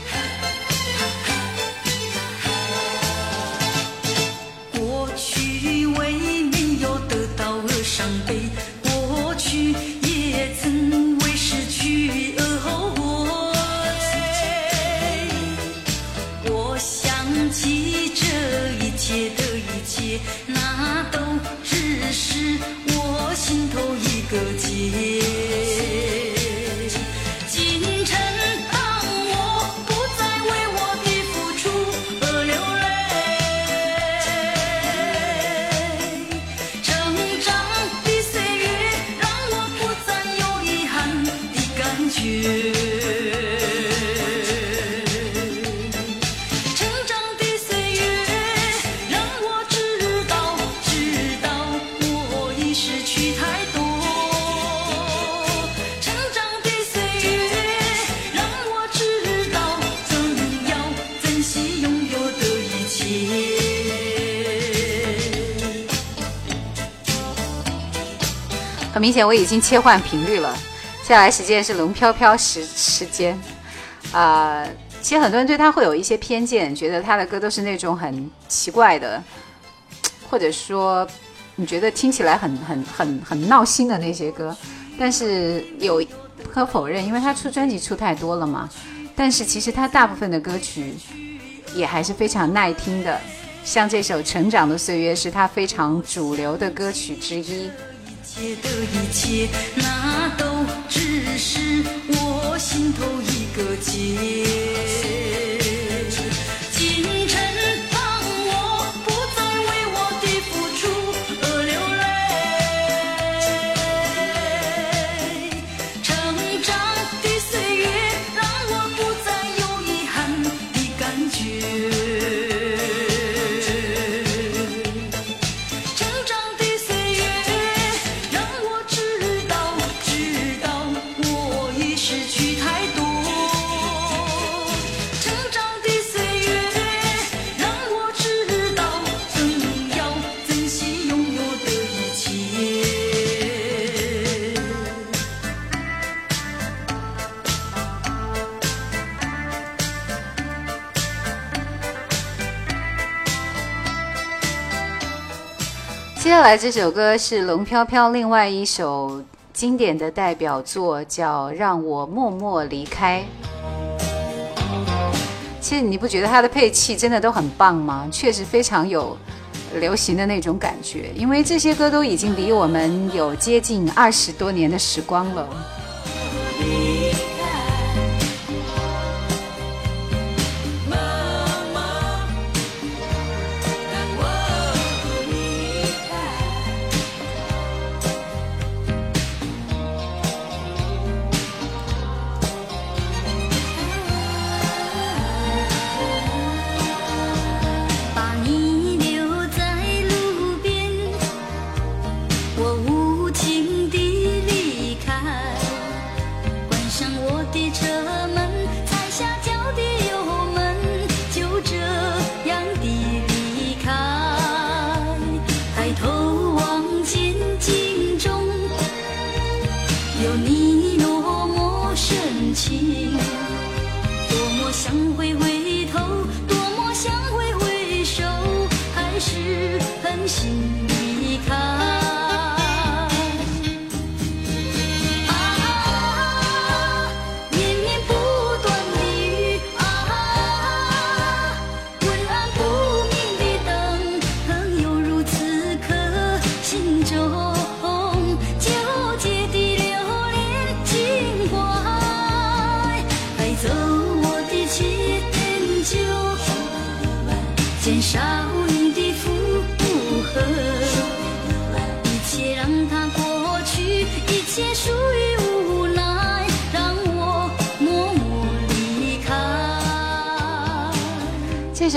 很明显我已经切换频率了。接下来时间是龙飘飘时时间，啊、其实很多人对他会有一些偏见，觉得他的歌都是那种很奇怪的，或者说你觉得听起来很很很很闹心的那些歌。但是有不可否认，因为他出专辑出太多了嘛，但是其实他大部分的歌曲也还是非常耐听的。像这首《成长的岁月》是他非常主流的歌曲之一。切的一切，那都只是我心头一个结。这首歌是龙飘飘另外一首经典的代表作，叫《让我默默离开》。其实你不觉得它的配器真的都很棒吗？确实非常有流行的那种感觉，因为这些歌都已经离我们有接近二十多年的时光了。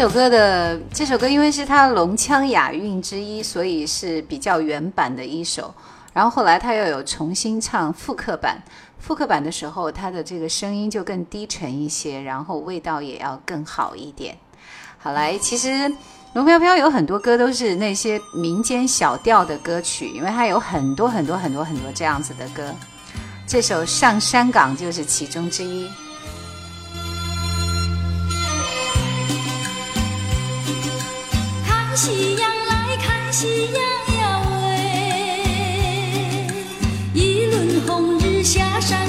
首歌的这首歌，因为是他龙腔雅韵之一，所以是比较原版的一首。然后后来他又有重新唱复刻版，复刻版的时候，他的这个声音就更低沉一些，然后味道也要更好一点。好来，其实龙飘飘有很多歌都是那些民间小调的歌曲，因为它有很多很多很多很多这样子的歌。这首《上山岗》就是其中之一。夕阳来看夕阳呀喂，一轮红日下山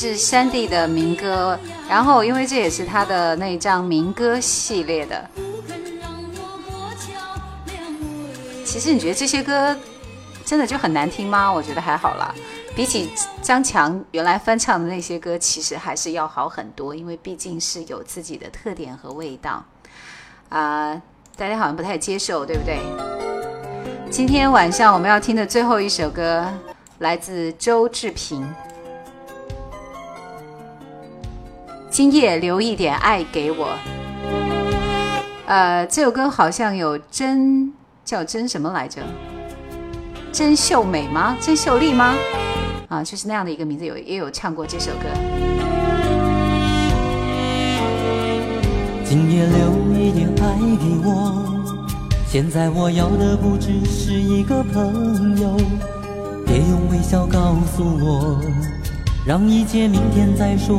是山地的民歌，然后因为这也是他的那一张民歌系列的。其实你觉得这些歌真的就很难听吗？我觉得还好啦，比起张强原来翻唱的那些歌，其实还是要好很多，因为毕竟是有自己的特点和味道啊、大家好像不太接受，对不对？今天晚上我们要听的最后一首歌来自周志平，《今夜留一点爱给我》。呃，这首歌好像有真叫真什么来着？真秀美吗？真秀丽吗？啊，就是那样的一个名字，有也有唱过这首歌。今夜留一点爱给我。现在我要的不只是一个朋友，别用微笑告诉我，让一切明天再说。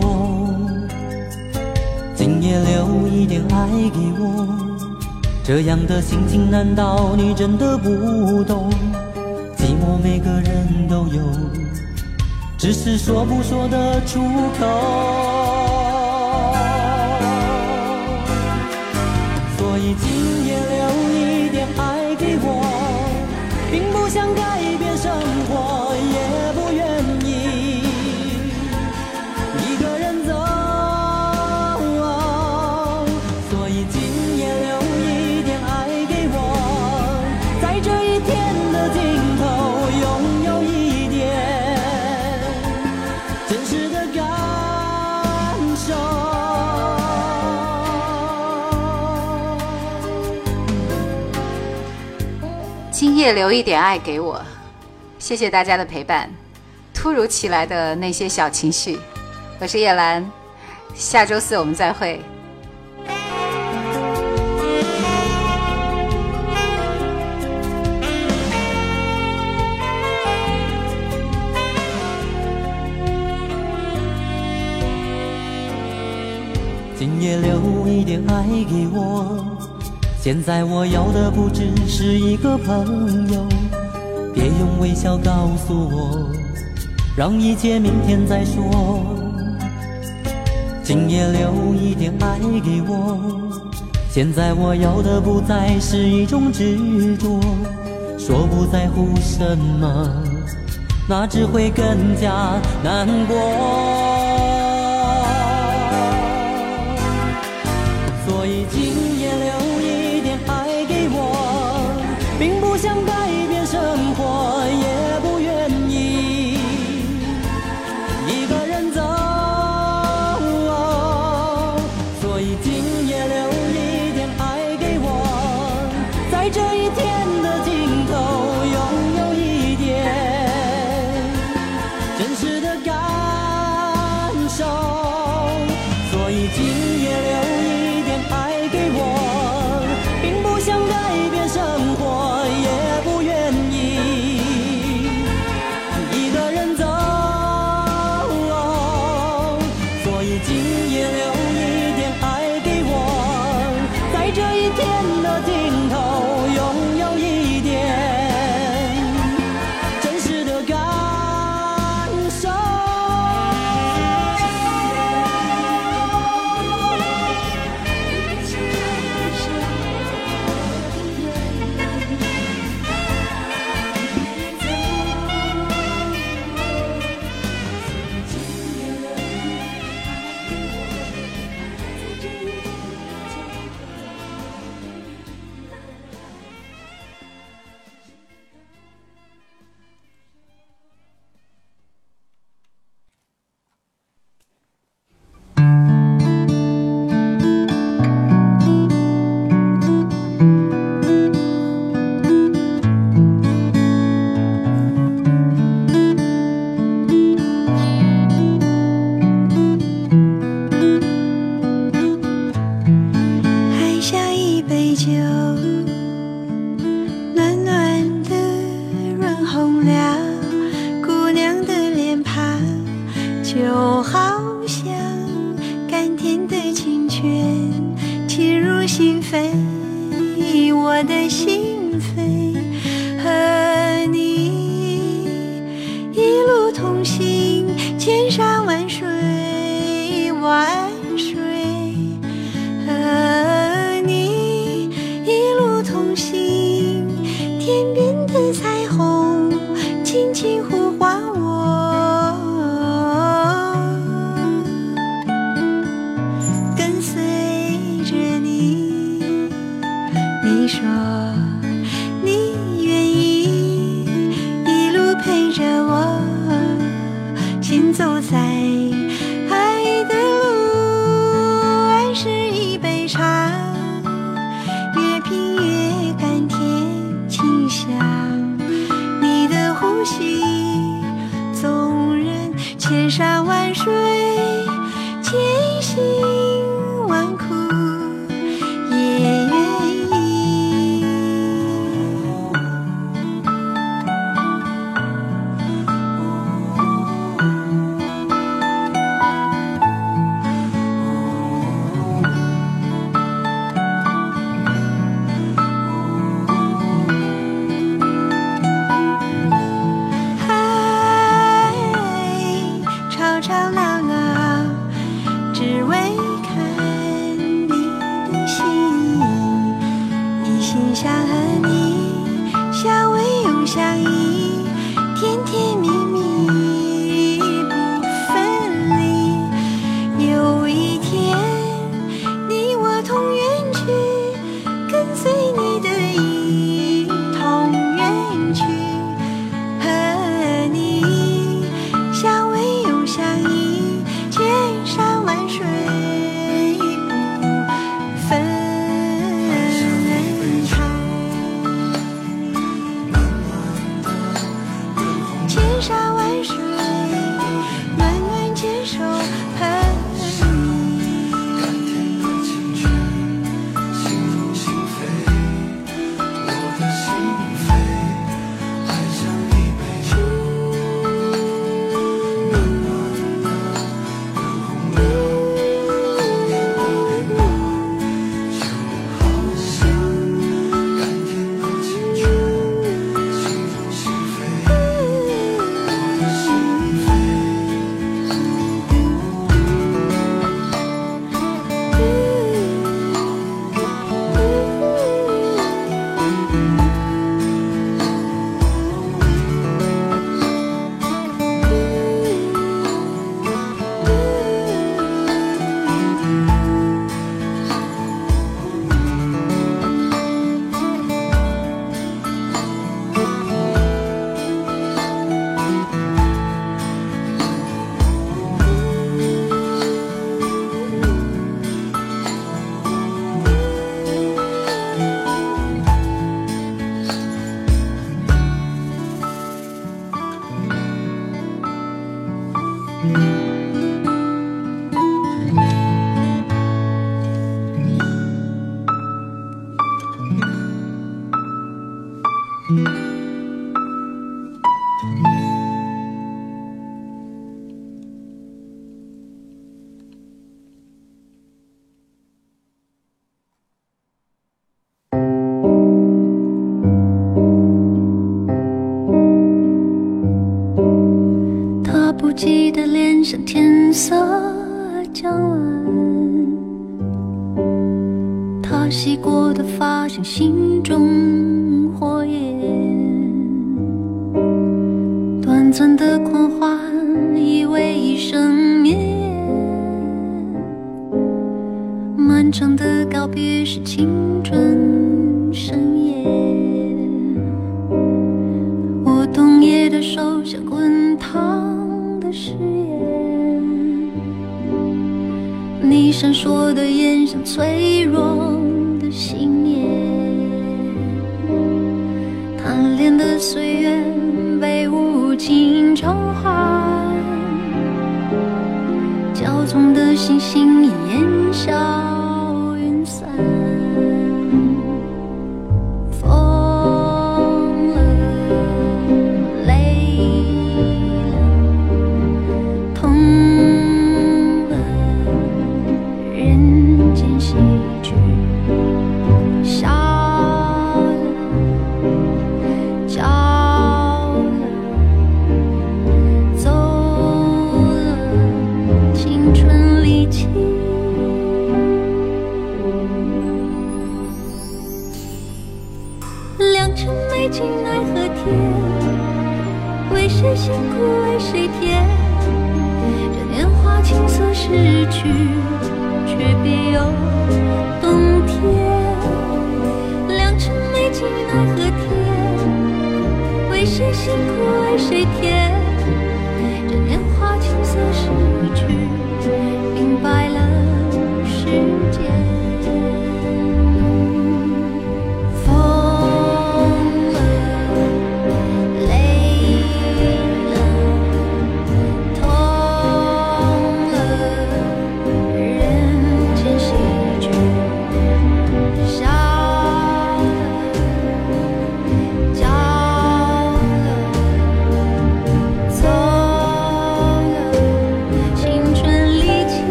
今夜留一点爱给我，这样的心情难道你真的不懂？寂寞每个人都有，只是说不说得出口。所以今夜留一点爱给我，并不想改也留一点爱给我，谢谢大家的陪伴。突如其来的那些小情绪，我是叶兰，下周四我们再会。今夜留一点爱给我。现在我要的不只是一个朋友，别用微笑告诉我，让一切明天再说。今夜留一点爱给我。现在我要的不再是一种执着，说不在乎什么，那只会更加难过。并不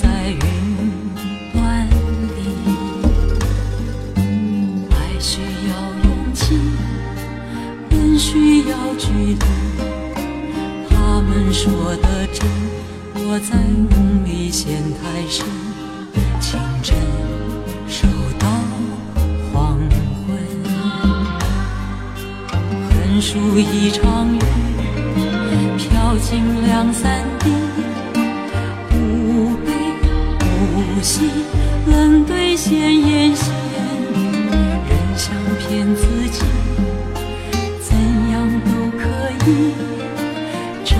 在云端里爱需要勇气更需要距离。他们说的真我在梦里陷太深清晨守到黄昏。横竖一场雨飘进两三滴心冷对闲言闲语，人想骗自己，怎样都可以，真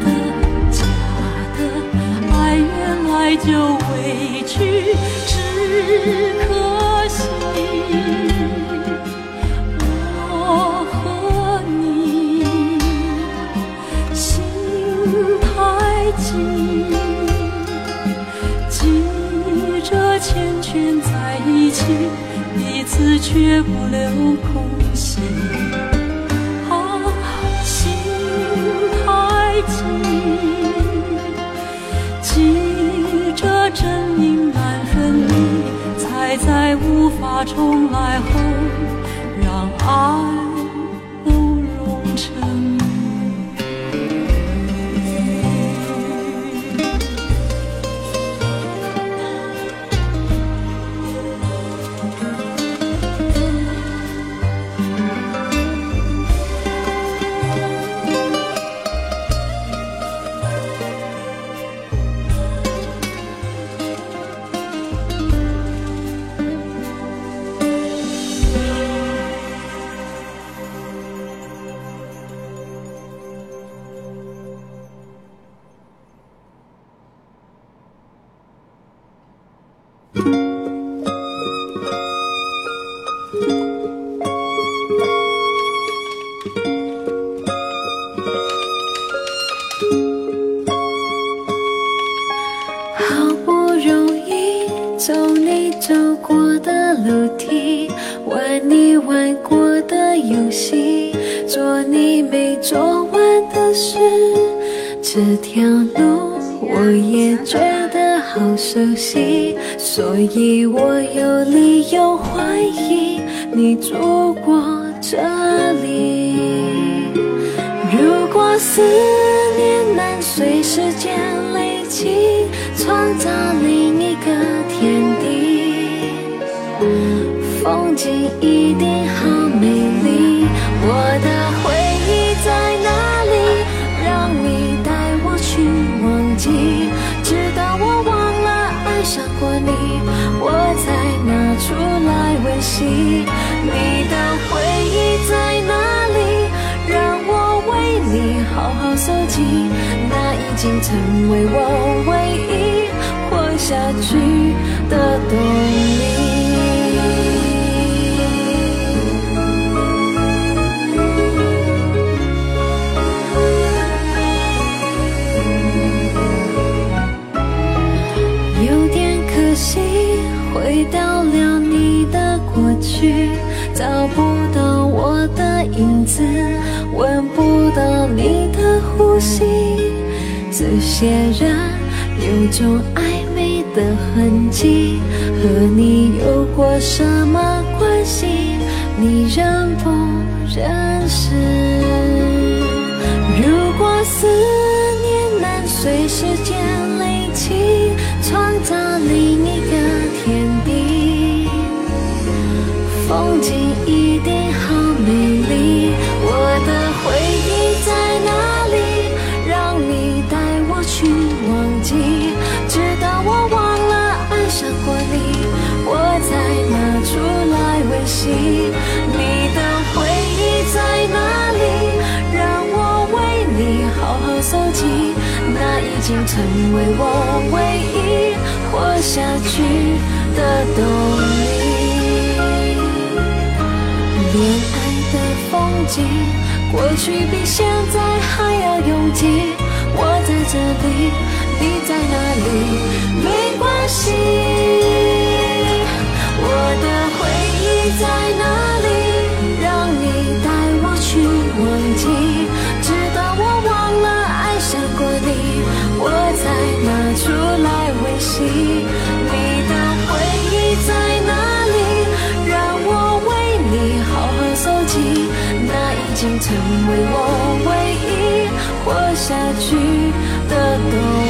的假的，爱原来就委屈，只可。彼此却不留空隙。啊心太急急着证明难分离才在无法重来后让爱那么关心你认不认识？如果思念能随时间经成为我唯一活下去的动力。恋爱的风景，过去比现在还要拥挤。我在这里，你在哪里？没关系，我的回忆在哪里？让你带我去忘记。我在哪出来维系你的回忆在哪里？让我为你好好搜集，那已经成为我唯一活下去的动。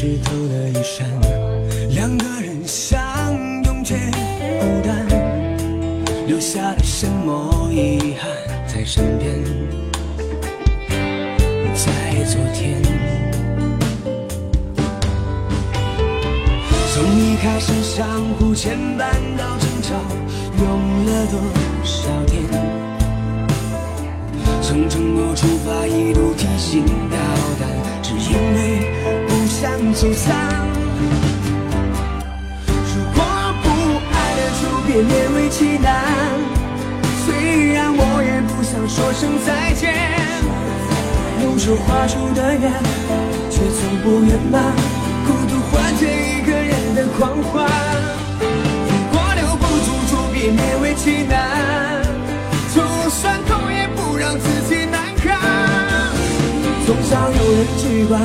湿透的衣衫两个人相拥却孤单留下了什么遗憾在身边？在昨天从一开始相互牵绊到争吵用了多少天？从承诺出发一路提心吊胆只因为想走散。如果不爱了，就别勉为其难。虽然我也不想说声再见，用手画出的圆，却从不圆满。孤独换成一个人的狂欢。如果留不住，就别勉为其难。就算痛，也不让自己难堪。总想有人去管，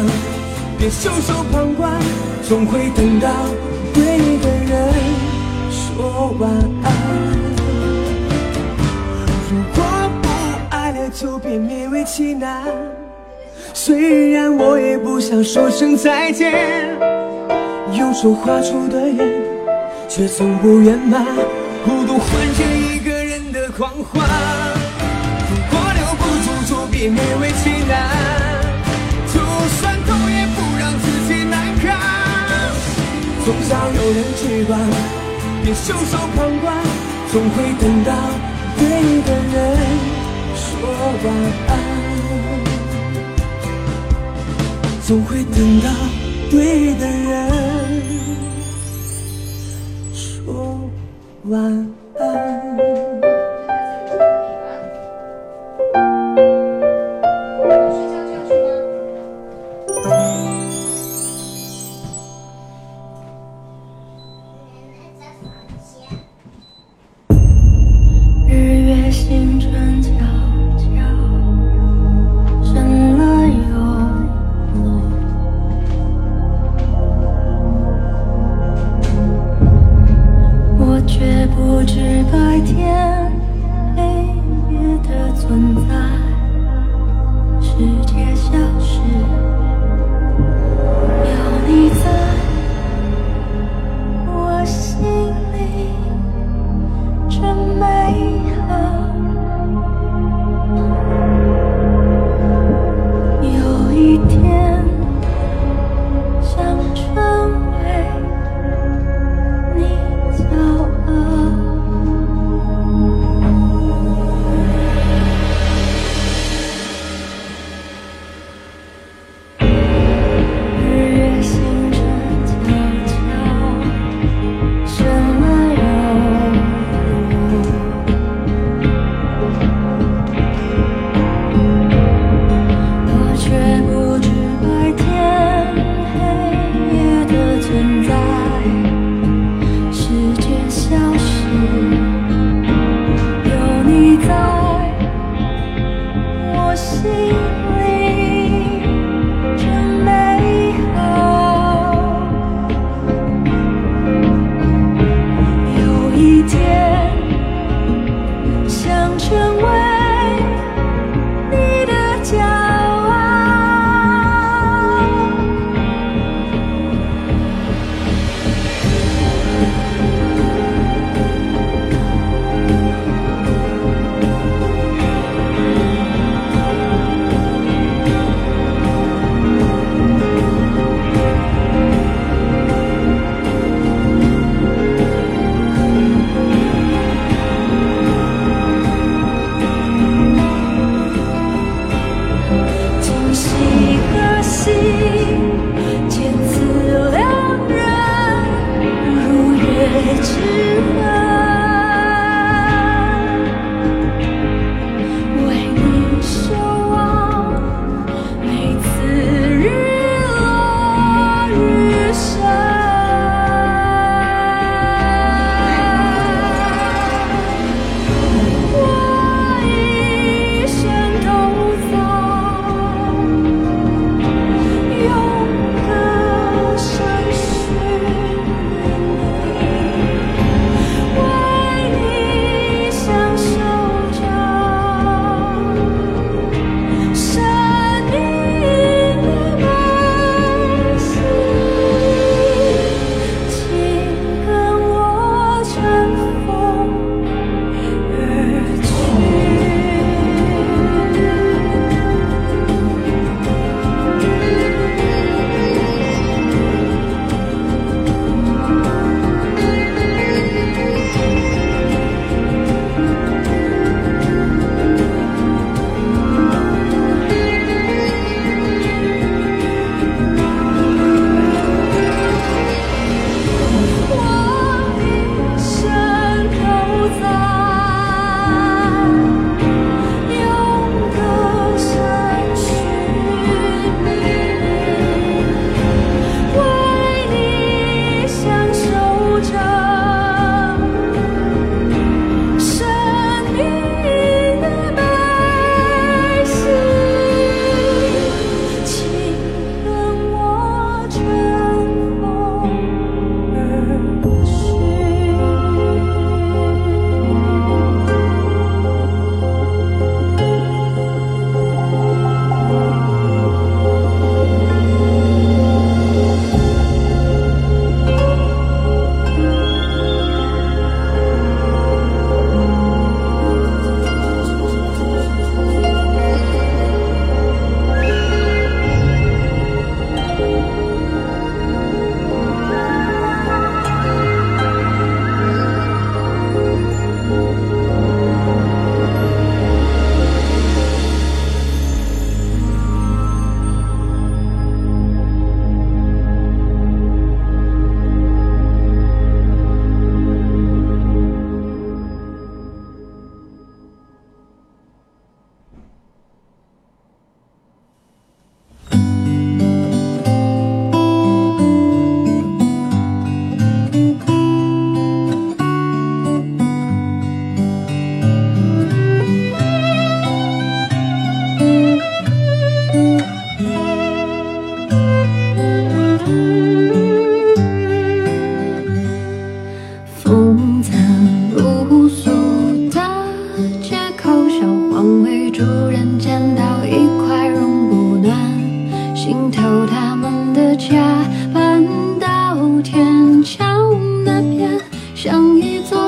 别袖手旁观，总会等到对的人说晚安。如果不爱了，就别勉为其难。虽然我也不想说声再见，用手画出的圆，却从不圆满。孤独换成一个人的狂欢。如果留不住，就别勉为其少有人去管，别袖手旁观，总会等到对的人说晚安。总会等到对的人说晚安。桥那边，像一座